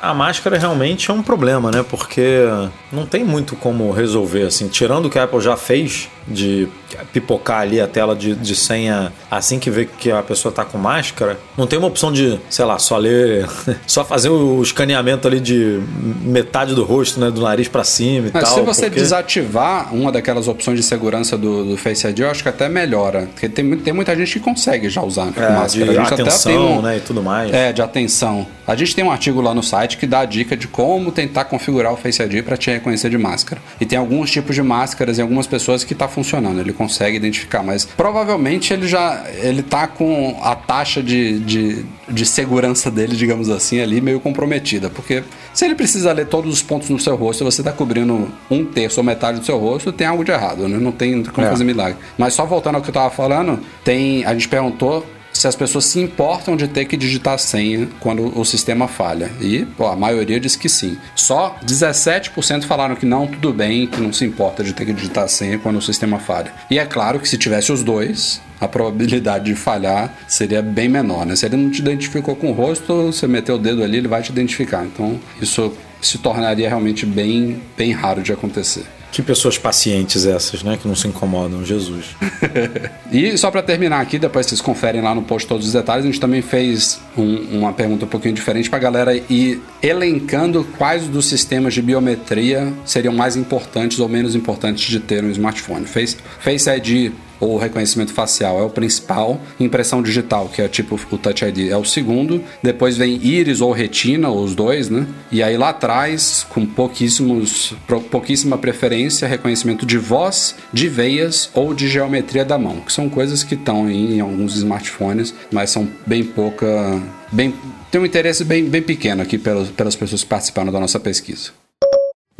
a máscara realmente é um problema, né? Porque não tem muito como resolver, assim. Tirando o que a Apple já fez de pipocar ali a tela de, de senha assim que vê que a pessoa tá com máscara, não tem uma opção de, sei lá, só ler, só fazer o escaneamento ali de metade do rosto, né? Do nariz pra cima e Mas tal. se você porque- desativar uma daquelas opções de segurança do, do Face ID, eu acho que até melhora. Porque tem, tem muita gente que consegue já usar com É, máscara. de A gente atenção, um- né? E tudo mais. É, de atenção. A gente tem um artigo lá no site que dá a dica de como tentar configurar o Face ID para te reconhecer de máscara. E tem alguns tipos de máscaras e algumas pessoas que tá funcionando, ele consegue identificar, mas provavelmente ele já ele tá com a taxa de, de, de segurança dele, digamos assim, ali meio comprometida, porque se ele precisa ler todos os pontos no seu rosto você tá cobrindo um terço ou metade do seu rosto, tem algo de errado, né? Não tem como É. fazer milagre. Mas só voltando ao que eu tava falando, tem a gente perguntou se as pessoas se importam de ter que digitar senha quando o sistema falha. E pô, a maioria diz que sim. Só 17% falaram que não, tudo bem, que não se importa de ter que digitar senha quando o sistema falha. E é claro que se tivesse os dois, a probabilidade de falhar seria bem menor, né? Se ele não te identificou com o rosto, você meteu o dedo ali, ele vai te identificar. Então, isso se tornaria realmente bem, bem raro de acontecer. Que pessoas pacientes essas, né? Que não se incomodam, Jesus. E só para terminar aqui, depois vocês conferem lá no post todos os detalhes, a gente também fez um- uma pergunta um pouquinho diferente para galera ir elencando quais dos sistemas de biometria seriam mais importantes ou menos importantes de ter um smartphone. Face, Face ID ou reconhecimento facial é o principal, impressão digital, que é tipo o Touch ID, é o segundo, depois vem íris ou retina, os dois, né? E aí lá atrás, com pouquíssimos, pouquíssima preferência, reconhecimento de voz, de veias ou de geometria da mão, que são coisas que estão em alguns smartphones, mas são bem pouca, bem tem um interesse bem, bem pequeno aqui pelas, pelas pessoas que participaram da nossa pesquisa.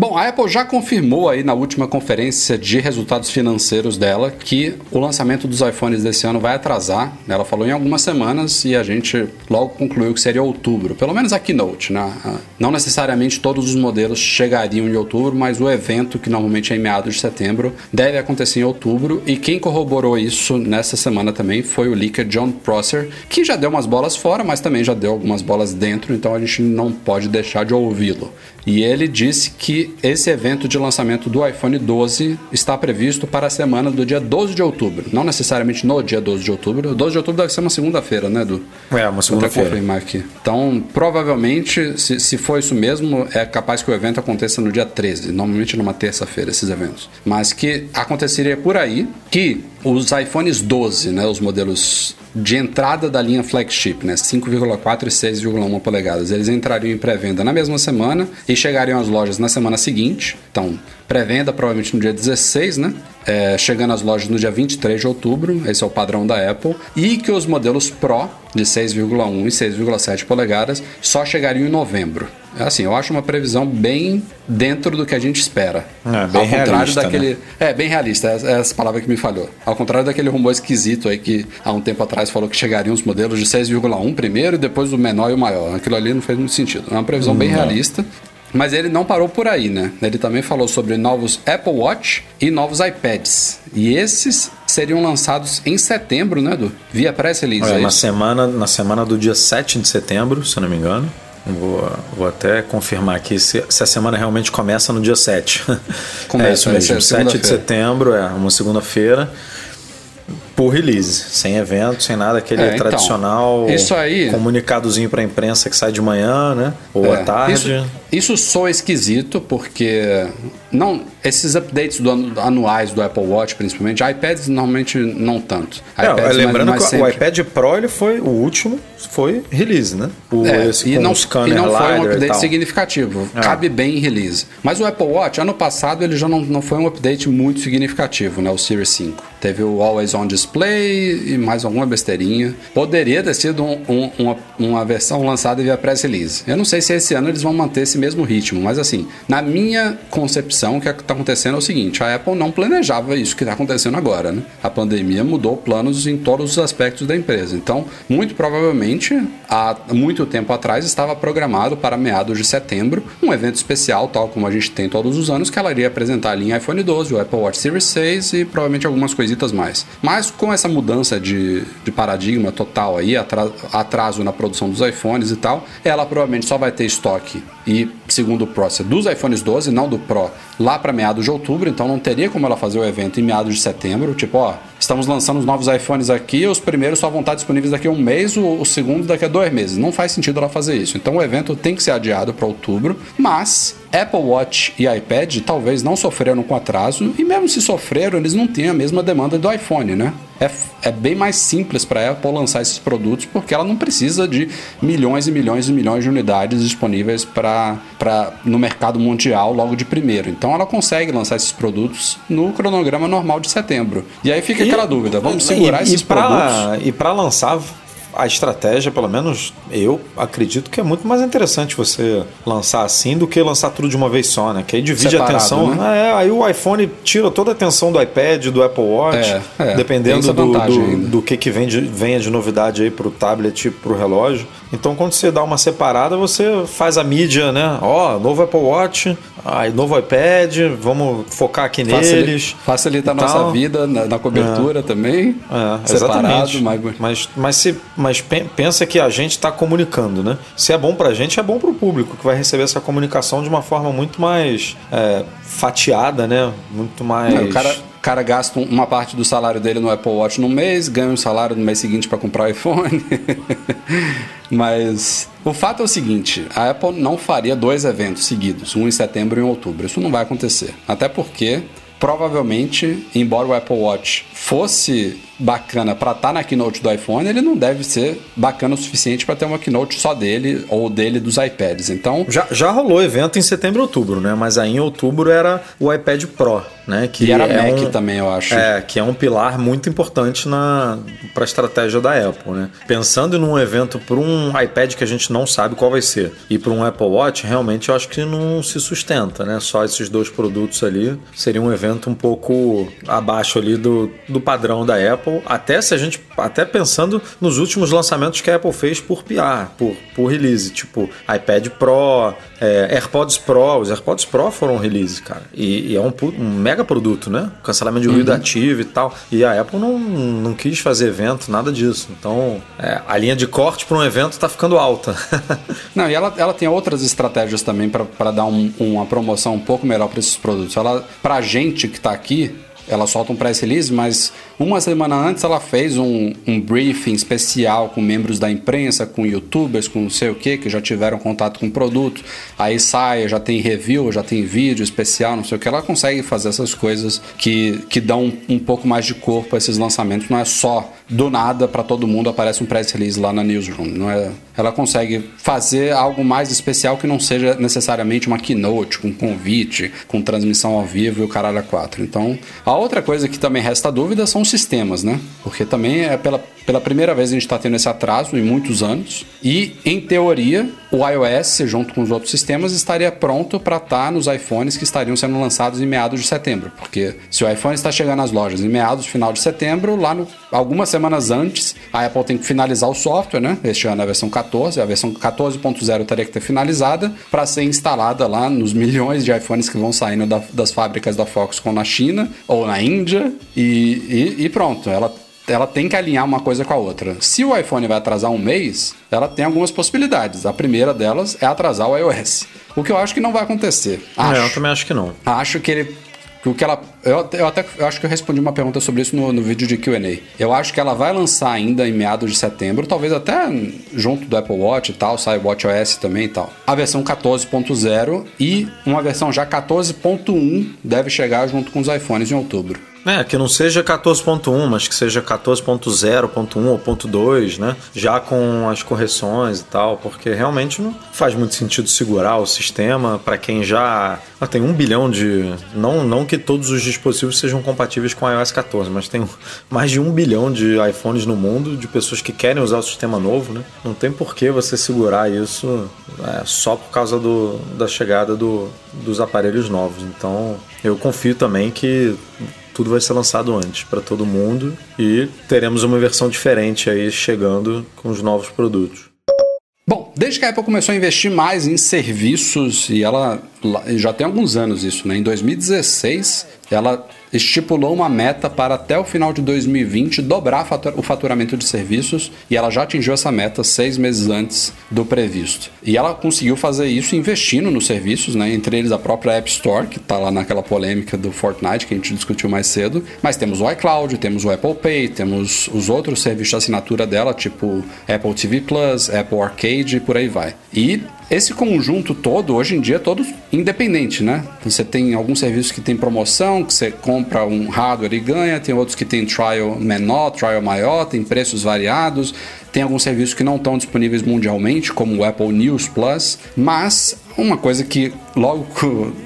Bom, a Apple já confirmou aí na última conferência de resultados financeiros dela que o lançamento dos iPhones desse ano vai atrasar. Ela falou em algumas semanas e a gente logo concluiu que seria outubro, pelo menos a keynote, né? Não necessariamente todos os modelos chegariam em outubro, mas o evento, que normalmente é em meados de setembro, deve acontecer em outubro. E quem corroborou isso nessa semana também foi o leaker John Prosser, que já deu umas bolas fora, mas também já deu algumas bolas dentro, então a gente não pode deixar de ouvi-lo. E ele disse que esse evento de lançamento do iPhone 12 está previsto para a semana do dia 12 de outubro. Não necessariamente no dia 12 de outubro. 12 de outubro deve ser uma segunda-feira, né, Edu? É, uma segunda-feira. confirmar aqui. Então, provavelmente, se, se for isso mesmo, é capaz que o evento aconteça no dia 13. Normalmente numa terça-feira, esses eventos. Mas que aconteceria por aí que os iPhones 12, né, os modelos de entrada da linha flagship, né, 5,4 e 6,1 polegadas, eles entrariam em pré-venda na mesma semana e chegariam às lojas na semana seguinte. Então, pré-venda provavelmente no dia 16, né? É, chegando às lojas no dia 23 de outubro, esse é o padrão da Apple, e que os modelos Pro de 6,1 e 6,7 polegadas só chegariam em novembro. É Assim, eu acho uma previsão bem dentro do que a gente espera. É, bem Ao contrário realista, daquele. né? É, bem realista, é é essa palavra que me falhou. Ao contrário daquele rumor esquisito aí que há um tempo atrás falou que chegariam os modelos de 6,1 primeiro e depois o menor e o maior. Aquilo ali não fez muito sentido. É uma previsão bem realista. Mas ele não parou por aí, né? Ele também falou sobre novos Apple Watch e novos iPads. E esses seriam lançados em setembro, né, Edu? Via press-release. Olha, é na semana, na semana do dia 7 de setembro, se eu não me engano. Vou, vou até confirmar aqui se, se a semana realmente começa no dia 7. Começa, é isso mesmo. 7 de segunda-feira. setembro, é uma segunda-feira. Por release, sem evento, sem nada, aquele É, então, tradicional isso aí- comunicadozinho pra imprensa que sai de manhã, né? Ou É, à tarde. Isso, isso soa esquisito porque não esses updates do anu- anuais do Apple Watch, principalmente, iPads normalmente não tanto. IPads mais- lembrando mais que o sempre- iPad Pro ele foi o último, foi release, né? O, É, esse e, não, o e não foi um update significativo. É. Cabe bem em release. Mas o Apple Watch, ano passado, ele já não, não foi um update muito significativo, né? O Series 5. Teve o Always On Display e mais alguma besteirinha. Poderia ter sido um- um- uma, uma versão lançada via press release. Eu não sei se esse ano eles vão manter esse mesmo ritmo, mas assim, na minha concepção, o que está acontecendo é o seguinte: a Apple não planejava isso que está acontecendo agora, né? A pandemia mudou planos em todos os aspectos da empresa. Então, muito provavelmente, há muito tempo atrás estava programado para meados de setembro um evento especial, tal como a gente tem todos os anos, que ela iria apresentar ali em iPhone 12, o Apple Watch Series 6 e provavelmente algumas coisitas mais. Mas com essa mudança de, de paradigma total aí, atra- atraso na produção dos iPhones e tal, ela provavelmente só vai ter estoque e, segundo o Process, dos iPhones 12, não do Pro, lá para meados de outubro, então não teria como ela fazer o evento em meados de setembro, tipo, ó, estamos lançando os novos iPhones aqui, os primeiros só vão estar disponíveis daqui a um mês, o, o segundo daqui a dois meses. Não faz sentido ela fazer isso. Então o evento tem que ser adiado para outubro, mas Apple Watch e iPad talvez não sofreram com atraso, e mesmo se sofreram, eles não têm a mesma demanda do iPhone, né? É, é bem mais simples para a Apple lançar esses produtos porque ela não precisa de milhões e milhões e milhões de unidades disponíveis para no mercado mundial logo de primeiro. Então ela consegue lançar esses produtos no cronograma normal de setembro. E aí fica aquela dúvida: vamos segurar e, esses e pra, produtos? E para lançar a estratégia, pelo menos eu acredito que é muito mais interessante você lançar assim do que lançar tudo de uma vez só, né? Que aí divide Separado, a atenção. né? É, aí o iPhone tira toda a atenção do iPad, do Apple Watch, É, é, dependendo do, do, do que, que vem de, venha de novidade aí pro tablet e pro relógio. Então quando você dá uma separada, você faz a mídia, né? Ó, novo Apple Watch, aí novo iPad, vamos focar aqui neles. Facilita a nossa tal. vida na, na cobertura também. É, separado, exatamente. mas Mas, mas, se, mas pen- pensa que a gente está comunicando, né? Se é bom pra gente, é bom pro público, que vai receber essa comunicação de uma forma muito mais é, fatiada, né? Muito mais. É, o cara, o cara gasta um- uma parte do salário dele no Apple Watch no mês, ganha um salário no mês seguinte para comprar o iPhone. Mas o fato é o seguinte: a Apple não faria dois eventos seguidos, um em setembro e um em outubro. Isso não vai acontecer. Até porque, provavelmente, embora o Apple Watch fosse bacana para estar na keynote do iPhone, ele não deve ser bacana o suficiente para ter uma keynote só dele ou dele dos iPads. Então, Já, já rolou evento em setembro e outubro, né? Mas aí em outubro era o iPad Pro, né? Que e era é Mac um, também, eu acho. É, que é um pilar muito importante na para a estratégia da Apple, né? Pensando num evento para um iPad que a gente não sabe qual vai ser e para um Apple Watch, realmente eu acho que não se sustenta, né? Só esses dois produtos ali seria um evento um pouco abaixo ali do, do padrão da Apple, até se a gente até pensando nos últimos lançamentos que a Apple fez por PR, por, por release, tipo iPad Pro, é, AirPods Pro, os AirPods Pro foram release, cara, e, e é um, um mega produto, né? Cancelamento de ruído ativo e tal. E a Apple não, não quis fazer evento, nada disso. Então, é, a linha de corte para um evento tá ficando alta. Não, e ela, ela tem outras estratégias também para dar um- uma promoção um pouco melhor para esses produtos. Ela, pra gente que tá aqui, ela solta um press release, mas uma semana antes ela fez um, um briefing especial com membros da imprensa, com youtubers, com não sei o que, que já tiveram contato com o produto. Aí sai, já tem review, já tem vídeo especial, não sei o que. Ela consegue fazer essas coisas que, que dão um, um pouco mais de corpo a esses lançamentos. Não é só do nada para todo mundo aparece um press release lá na newsroom. Não é, ela consegue fazer algo mais especial que não seja necessariamente uma keynote com convite, com transmissão ao vivo e o caralho a quatro. Então, a outra coisa que também resta dúvida são os sistemas, né? Porque também é pela, pela primeira vez a gente está tendo esse atraso em muitos anos. E, em teoria, o iOS, junto com os outros sistemas, estaria pronto para estar nos iPhones que estariam sendo lançados em meados de setembro. Porque se o iPhone está chegando às lojas em meados, final de setembro, lá no, algumas semanas antes, a Apple tem que finalizar o software, né? Este ano é a versão 14, a versão 14.0 teria que ter finalizada para ser instalada lá nos milhões de iPhones que vão saindo da- das fábricas da Foxconn na China ou na Índia e, e- e pronto. Ela ela tem que alinhar uma coisa com a outra. Se o iPhone vai atrasar um mês, ela tem algumas possibilidades. A primeira delas é atrasar o iOS. O que eu acho que não vai acontecer. É, eu Acho, também acho que não. acho que ele o que ela. Eu, eu até eu acho que eu respondi uma pergunta sobre isso no, no vídeo de QA. Eu acho que ela vai lançar ainda em meados de setembro, talvez até junto do Apple Watch e tal, sai o Watch OS também e tal. A versão 14.0 e uma versão já 14.1 deve chegar junto com os iPhones em outubro. É, que não seja 14.1, mas que seja 14.0.1 ou .2, né? Já com as correções e tal, porque realmente não faz muito sentido segurar o sistema para quem já ah, tem um bilhão de... Não, não que todos os dispositivos sejam compatíveis com iOS 14, mas tem mais de um bilhão de iPhones no mundo, de pessoas que querem usar o sistema novo, né? Não tem por que você segurar isso é, só por causa do, da chegada do, dos aparelhos novos. Então, eu confio também que tudo vai ser lançado antes para todo mundo e teremos uma versão diferente aí chegando com os novos produtos. Bom, desde que a Apple começou a investir mais em serviços, e ela já tem alguns anos isso, né? Em 2016, ela estipulou uma meta para até o final de 2020 dobrar o faturamento de serviços e ela já atingiu essa meta seis meses antes do previsto. E ela conseguiu fazer isso investindo nos serviços, né? entre eles a própria App Store, que está lá naquela polêmica do Fortnite que a gente discutiu mais cedo, mas temos o iCloud, temos o Apple Pay, temos os outros serviços de assinatura dela, tipo Apple TV Plus, Apple Arcade e por aí vai. E esse conjunto todo, hoje em dia, é todo independente, né? Você tem alguns serviços que tem promoção, que você compra um hardware e ganha, tem outros que tem trial menor, trial maior, tem preços variados, tem alguns serviços que não estão disponíveis mundialmente, como o Apple News Plus, mas uma coisa que logo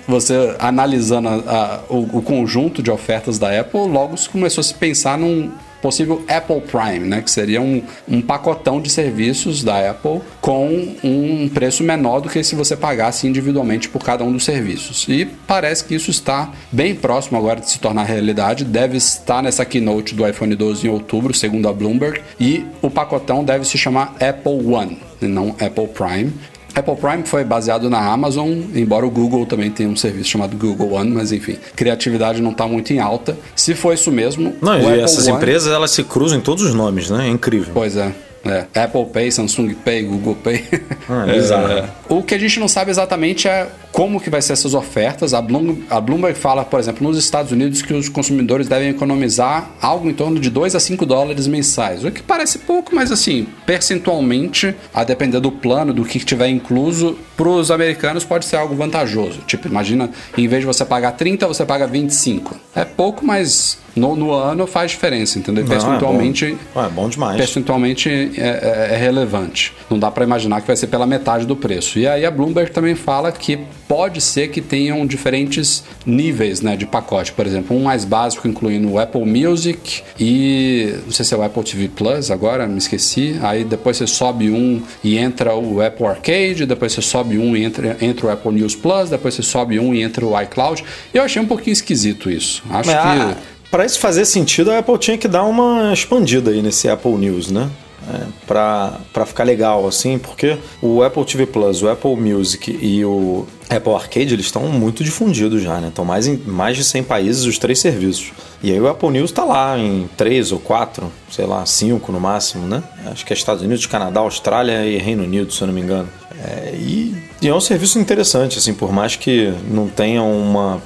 você analisando a, a, o, o conjunto de ofertas da Apple, logo começou a se pensar num possível Apple Prime, né? Que seria um, um pacotão de serviços da Apple com um preço menor do que se você pagasse individualmente por cada um dos serviços. E parece que isso está bem próximo agora de se tornar realidade. Deve estar nessa keynote do iPhone 12 em outubro, segundo a Bloomberg. E o pacotão deve se chamar Apple One, e não Apple Prime. Apple Prime foi baseado na Amazon, embora o Google também tenha um serviço chamado Google One, mas enfim, criatividade não está muito em alta. Se for isso mesmo. Não, e essas One... empresas elas se cruzam em todos os nomes, né? É incrível. Pois é. É, Apple Pay, Samsung Pay, Google Pay. Ah, é, é, o que a gente não sabe exatamente é como que vai ser essas ofertas. A Bloomberg, a Bloomberg fala, por exemplo, nos Estados Unidos que os consumidores devem economizar algo em torno de 2 a 5 dólares mensais. O que parece pouco, mas assim, percentualmente, a depender do plano, do que tiver incluso, para os americanos pode ser algo vantajoso. Tipo, imagina, em vez de você pagar 30, você paga 25. É pouco, mas no, no ano faz diferença, entendeu? Não, percentualmente, é bom. é bom demais. Percentualmente é, é, é relevante. Não dá para imaginar que vai ser pela metade do preço. E aí a Bloomberg também fala que pode ser que tenham diferentes níveis né, de pacote. Por exemplo, um mais básico incluindo o Apple Music e não sei se é o Apple TV Plus agora, me esqueci. Aí depois você sobe um e entra o Apple Arcade, depois você sobe um e entra, entra o Apple News Plus, depois você sobe um e entra o iCloud. Eu achei um pouquinho esquisito isso. Acho Mas, que. Para isso fazer sentido, a Apple tinha que dar uma expandida aí nesse Apple News, né? É, para ficar legal, assim, porque o Apple TV Plus, o Apple Music e o Apple Arcade, eles estão muito difundidos já, né? Estão mais em mais de 100 países os três serviços. E aí o Apple News está lá em três ou quatro, sei lá, cinco no máximo, né? Acho que é Estados Unidos, Canadá, Austrália e Reino Unido, se eu não me engano. É, e, e é um serviço interessante, assim, por mais que não tenha uma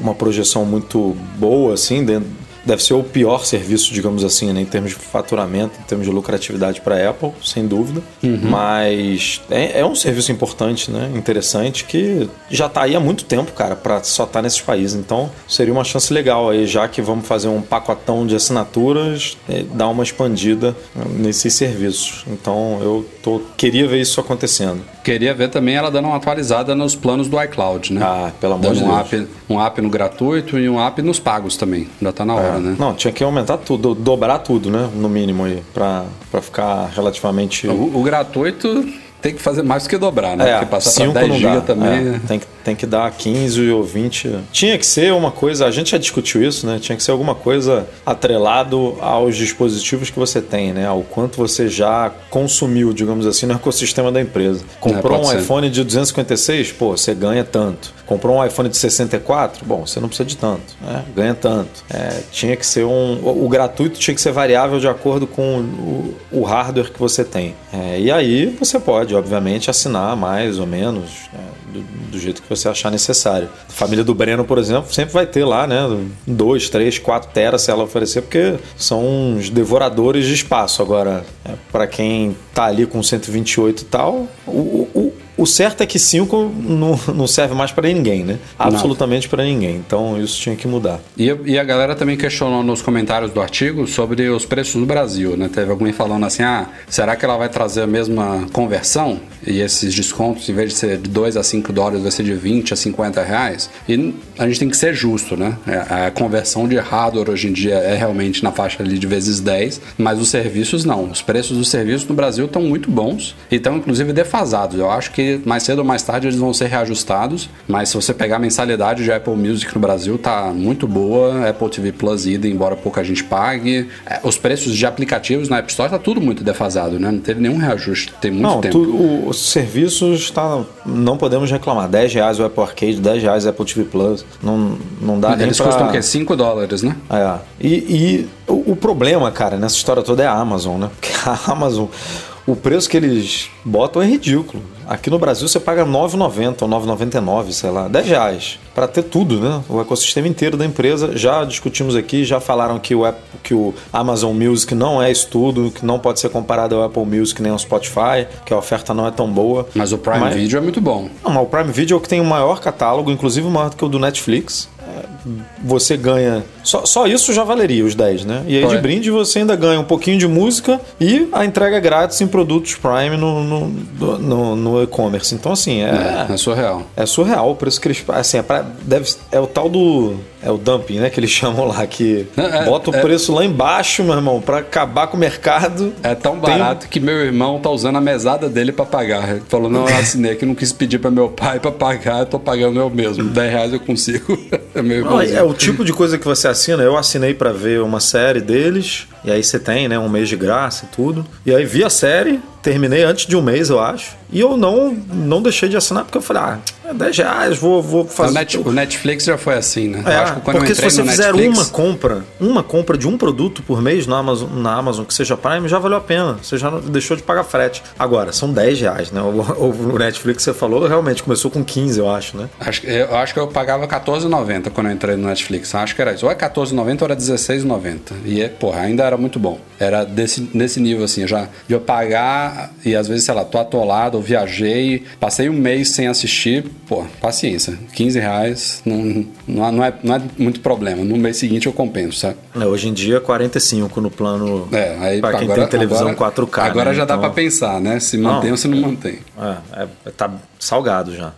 uma projeção muito boa, assim, dentro, deve ser o pior serviço, digamos assim, né, em termos de faturamento, em termos de lucratividade para a Apple, sem dúvida. Uhum. Mas é, é, um serviço importante, né, interessante, que já está aí há muito tempo, cara, para só estar tá nesses países. Então seria uma chance legal aí, já que vamos fazer um pacotão de assinaturas, é, dar uma expandida nesses serviços. Então eu tô, queria ver isso acontecendo. Queria ver também ela dando uma atualizada nos planos do iCloud, né? Ah, pelo amor dando de um Deus. App, um app no gratuito e um app nos pagos também. Já tá na hora, é. Né? Não, tinha que aumentar tudo, dobrar tudo, né? No mínimo aí, pra, pra ficar relativamente. O, o gratuito tem que fazer mais do que dobrar, né? É, Porque passar pra 10 GB também. É, tem que tem que dar 15 ou 20. Tinha que ser uma coisa, a gente já discutiu isso, né? Tinha que ser alguma coisa atrelado aos dispositivos que você tem, né? Ao quanto você já consumiu, digamos assim, no ecossistema da empresa. Comprou é, um ser. iPhone de 256, pô, você ganha tanto. Comprou um iPhone de 64, bom, você não precisa de tanto, né? Ganha tanto. É, tinha que ser um. O, o, gratuito tinha que ser variável de acordo com o, o hardware que você tem. É, e aí você pode, obviamente, assinar mais ou menos. Né? Do, do jeito que você achar necessário. A família do Breno, por exemplo, sempre vai ter lá, né? 2, 3, 4 teras se ela oferecer, porque são uns devoradores de espaço. Agora, é, para quem tá ali com 128 e tal, o, o, o certo é que 5 não, não serve mais para ninguém, né? Absolutamente para ninguém. Então isso tinha que mudar. E, e, a galera também questionou nos comentários do artigo sobre os preços no Brasil, né? Teve alguém falando assim: ah, será que ela vai trazer a mesma conversão? E esses descontos, em vez de ser de 2 a 5 dólares, vai ser de 20 a 50 reais? E a gente tem que ser justo, né? É, a conversão de hardware hoje em dia é realmente na faixa ali de vezes 10, mas os serviços não. Os preços dos serviços no Brasil estão muito bons e estão inclusive defasados. Eu acho que mais cedo ou mais tarde eles vão ser reajustados, mas se você pegar a mensalidade de Apple Music no Brasil tá muito boa, Apple TV Plus ida, embora pouca gente pague. É, os preços de aplicativos na App Store tá tudo muito defasado, né? Não teve nenhum reajuste, tem muito não, tempo. Tu, os serviços tá, não podemos reclamar. 10 reais o Apple Arcade, 10 reais o Apple TV Plus. Não, não dá Eles nem Eles pra... custam o quê? 5 dólares, né? É. E, e o, o problema, cara, nessa história toda é a Amazon, né? Porque a Amazon o preço que eles botam é ridículo. Aqui no Brasil você paga R$ 9,90 ou R$ 9,99, sei lá, 10 reais. Para ter tudo, né? O ecossistema inteiro da empresa. Já discutimos aqui, já falaram que o, Apple, que o Amazon Music não é isso tudo, que não pode ser comparado ao Apple Music nem ao Spotify, que a oferta não é tão boa. Mas o Prime mas... Video é muito bom. Não, mas o Prime Video é o que tem o maior catálogo, inclusive maior do que o do Netflix você ganha. Só, só isso já valeria os 10, né? E aí de brinde você ainda ganha um pouquinho de música e a entrega grátis em produtos Prime no, no, no, no e-commerce. Então, assim, é. É, é surreal. É surreal o preço que eles. Assim, é, pra, deve, é o tal do. É o dumping, né? Que eles chamam lá, que é, bota o é, preço lá embaixo, meu irmão, para acabar com o mercado. É tão barato Tem... que meu irmão tá usando a mesada dele para pagar. Ele falou: não, eu assinei que não quis pedir para meu pai para pagar, eu tô pagando eu mesmo. 10 reais eu consigo. é meu irmão. É o tipo de coisa que você assina. Eu assinei para ver uma série deles, e aí você tem, né, um mês de graça e tudo. E aí vi a série, terminei antes de um mês, eu acho. E eu não, não deixei de assinar porque eu falei, ah, é 10 reais, vou, vou fazer. O, Net, o Netflix já foi assim, né? É, acho que quando porque se você fizer Netflix... uma compra, uma compra de um produto por mês na Amazon, na Amazon que seja Prime, já valeu a pena. Você já deixou de pagar frete. Agora, são 10 reais, né? O, o Netflix você falou, realmente começou com 15, eu acho, né? Acho, eu acho que eu pagava R$14,90 quando eu entrei no Netflix. Acho que era isso. Ou é R$14,90 ou era R$16,90. E, é, porra, ainda era muito bom. Era desse, desse nível, assim, já de eu pagar e às vezes, sei lá, tô atolado, ou viajei, passei um mês sem assistir, pô, paciência. 15 reais não, não, é, não é muito problema. No mês seguinte eu compenso, sabe? É, hoje em dia, 45 no plano é, aí, pra quem agora, tem televisão agora, 4K. Agora né? já então... dá pra pensar, né? Se mantém não, ou se não mantém. É, é, tá salgado já.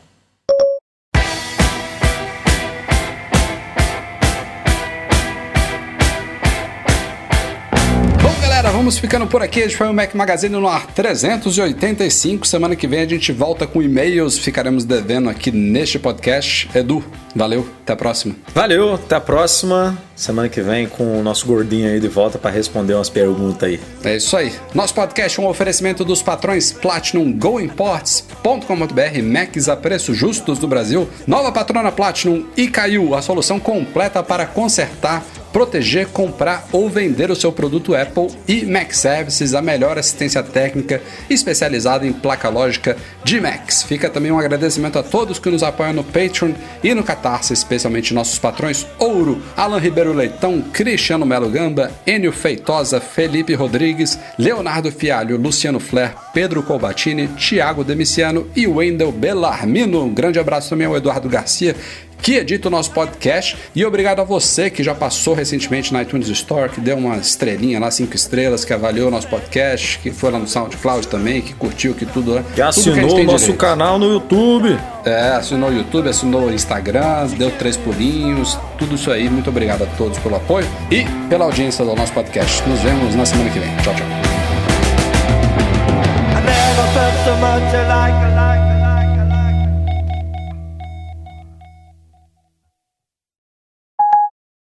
Vamos ficando por aqui. Este foi o Mac Magazine no ar 385. Semana que vem a gente volta com e-mails. Ficaremos devendo aqui neste podcast. Edu, valeu. Até a próxima. Valeu. Até a próxima. Semana que vem com o nosso gordinho aí de volta para responder umas perguntas aí. É isso aí. Nosso podcast é um oferecimento dos patrões Platinum GoImports.com.br, Macs a preços justos do Brasil. Nova patrona Platinum e caiu a solução completa para consertar proteger, comprar ou vender o seu produto Apple e Mac Services, a melhor assistência técnica especializada em placa lógica de Macs. Fica também um agradecimento a todos que nos apoiam no Patreon e no Catarse, especialmente nossos patrões Ouro, Alan Ribeiro Leitão, Cristiano Melo Gamba, Enio Feitosa, Felipe Rodrigues, Leonardo Fialho, Luciano Flair, Pedro Colbatini, Thiago Demiciano e Wendel Bellarmino. Um grande abraço também ao Eduardo Garcia que edita o nosso podcast. E obrigado a você que já passou recentemente na iTunes Store, que deu uma estrelinha lá, cinco estrelas, que avaliou o nosso podcast, que foi lá no SoundCloud também, que curtiu, que tudo lá. Que assinou o nosso direito. canal no YouTube. É, assinou o YouTube, assinou o Instagram, deu três pulinhos, tudo isso aí. Muito obrigado a todos pelo apoio e pela audiência do nosso podcast. Nos vemos na semana que vem. Tchau, tchau.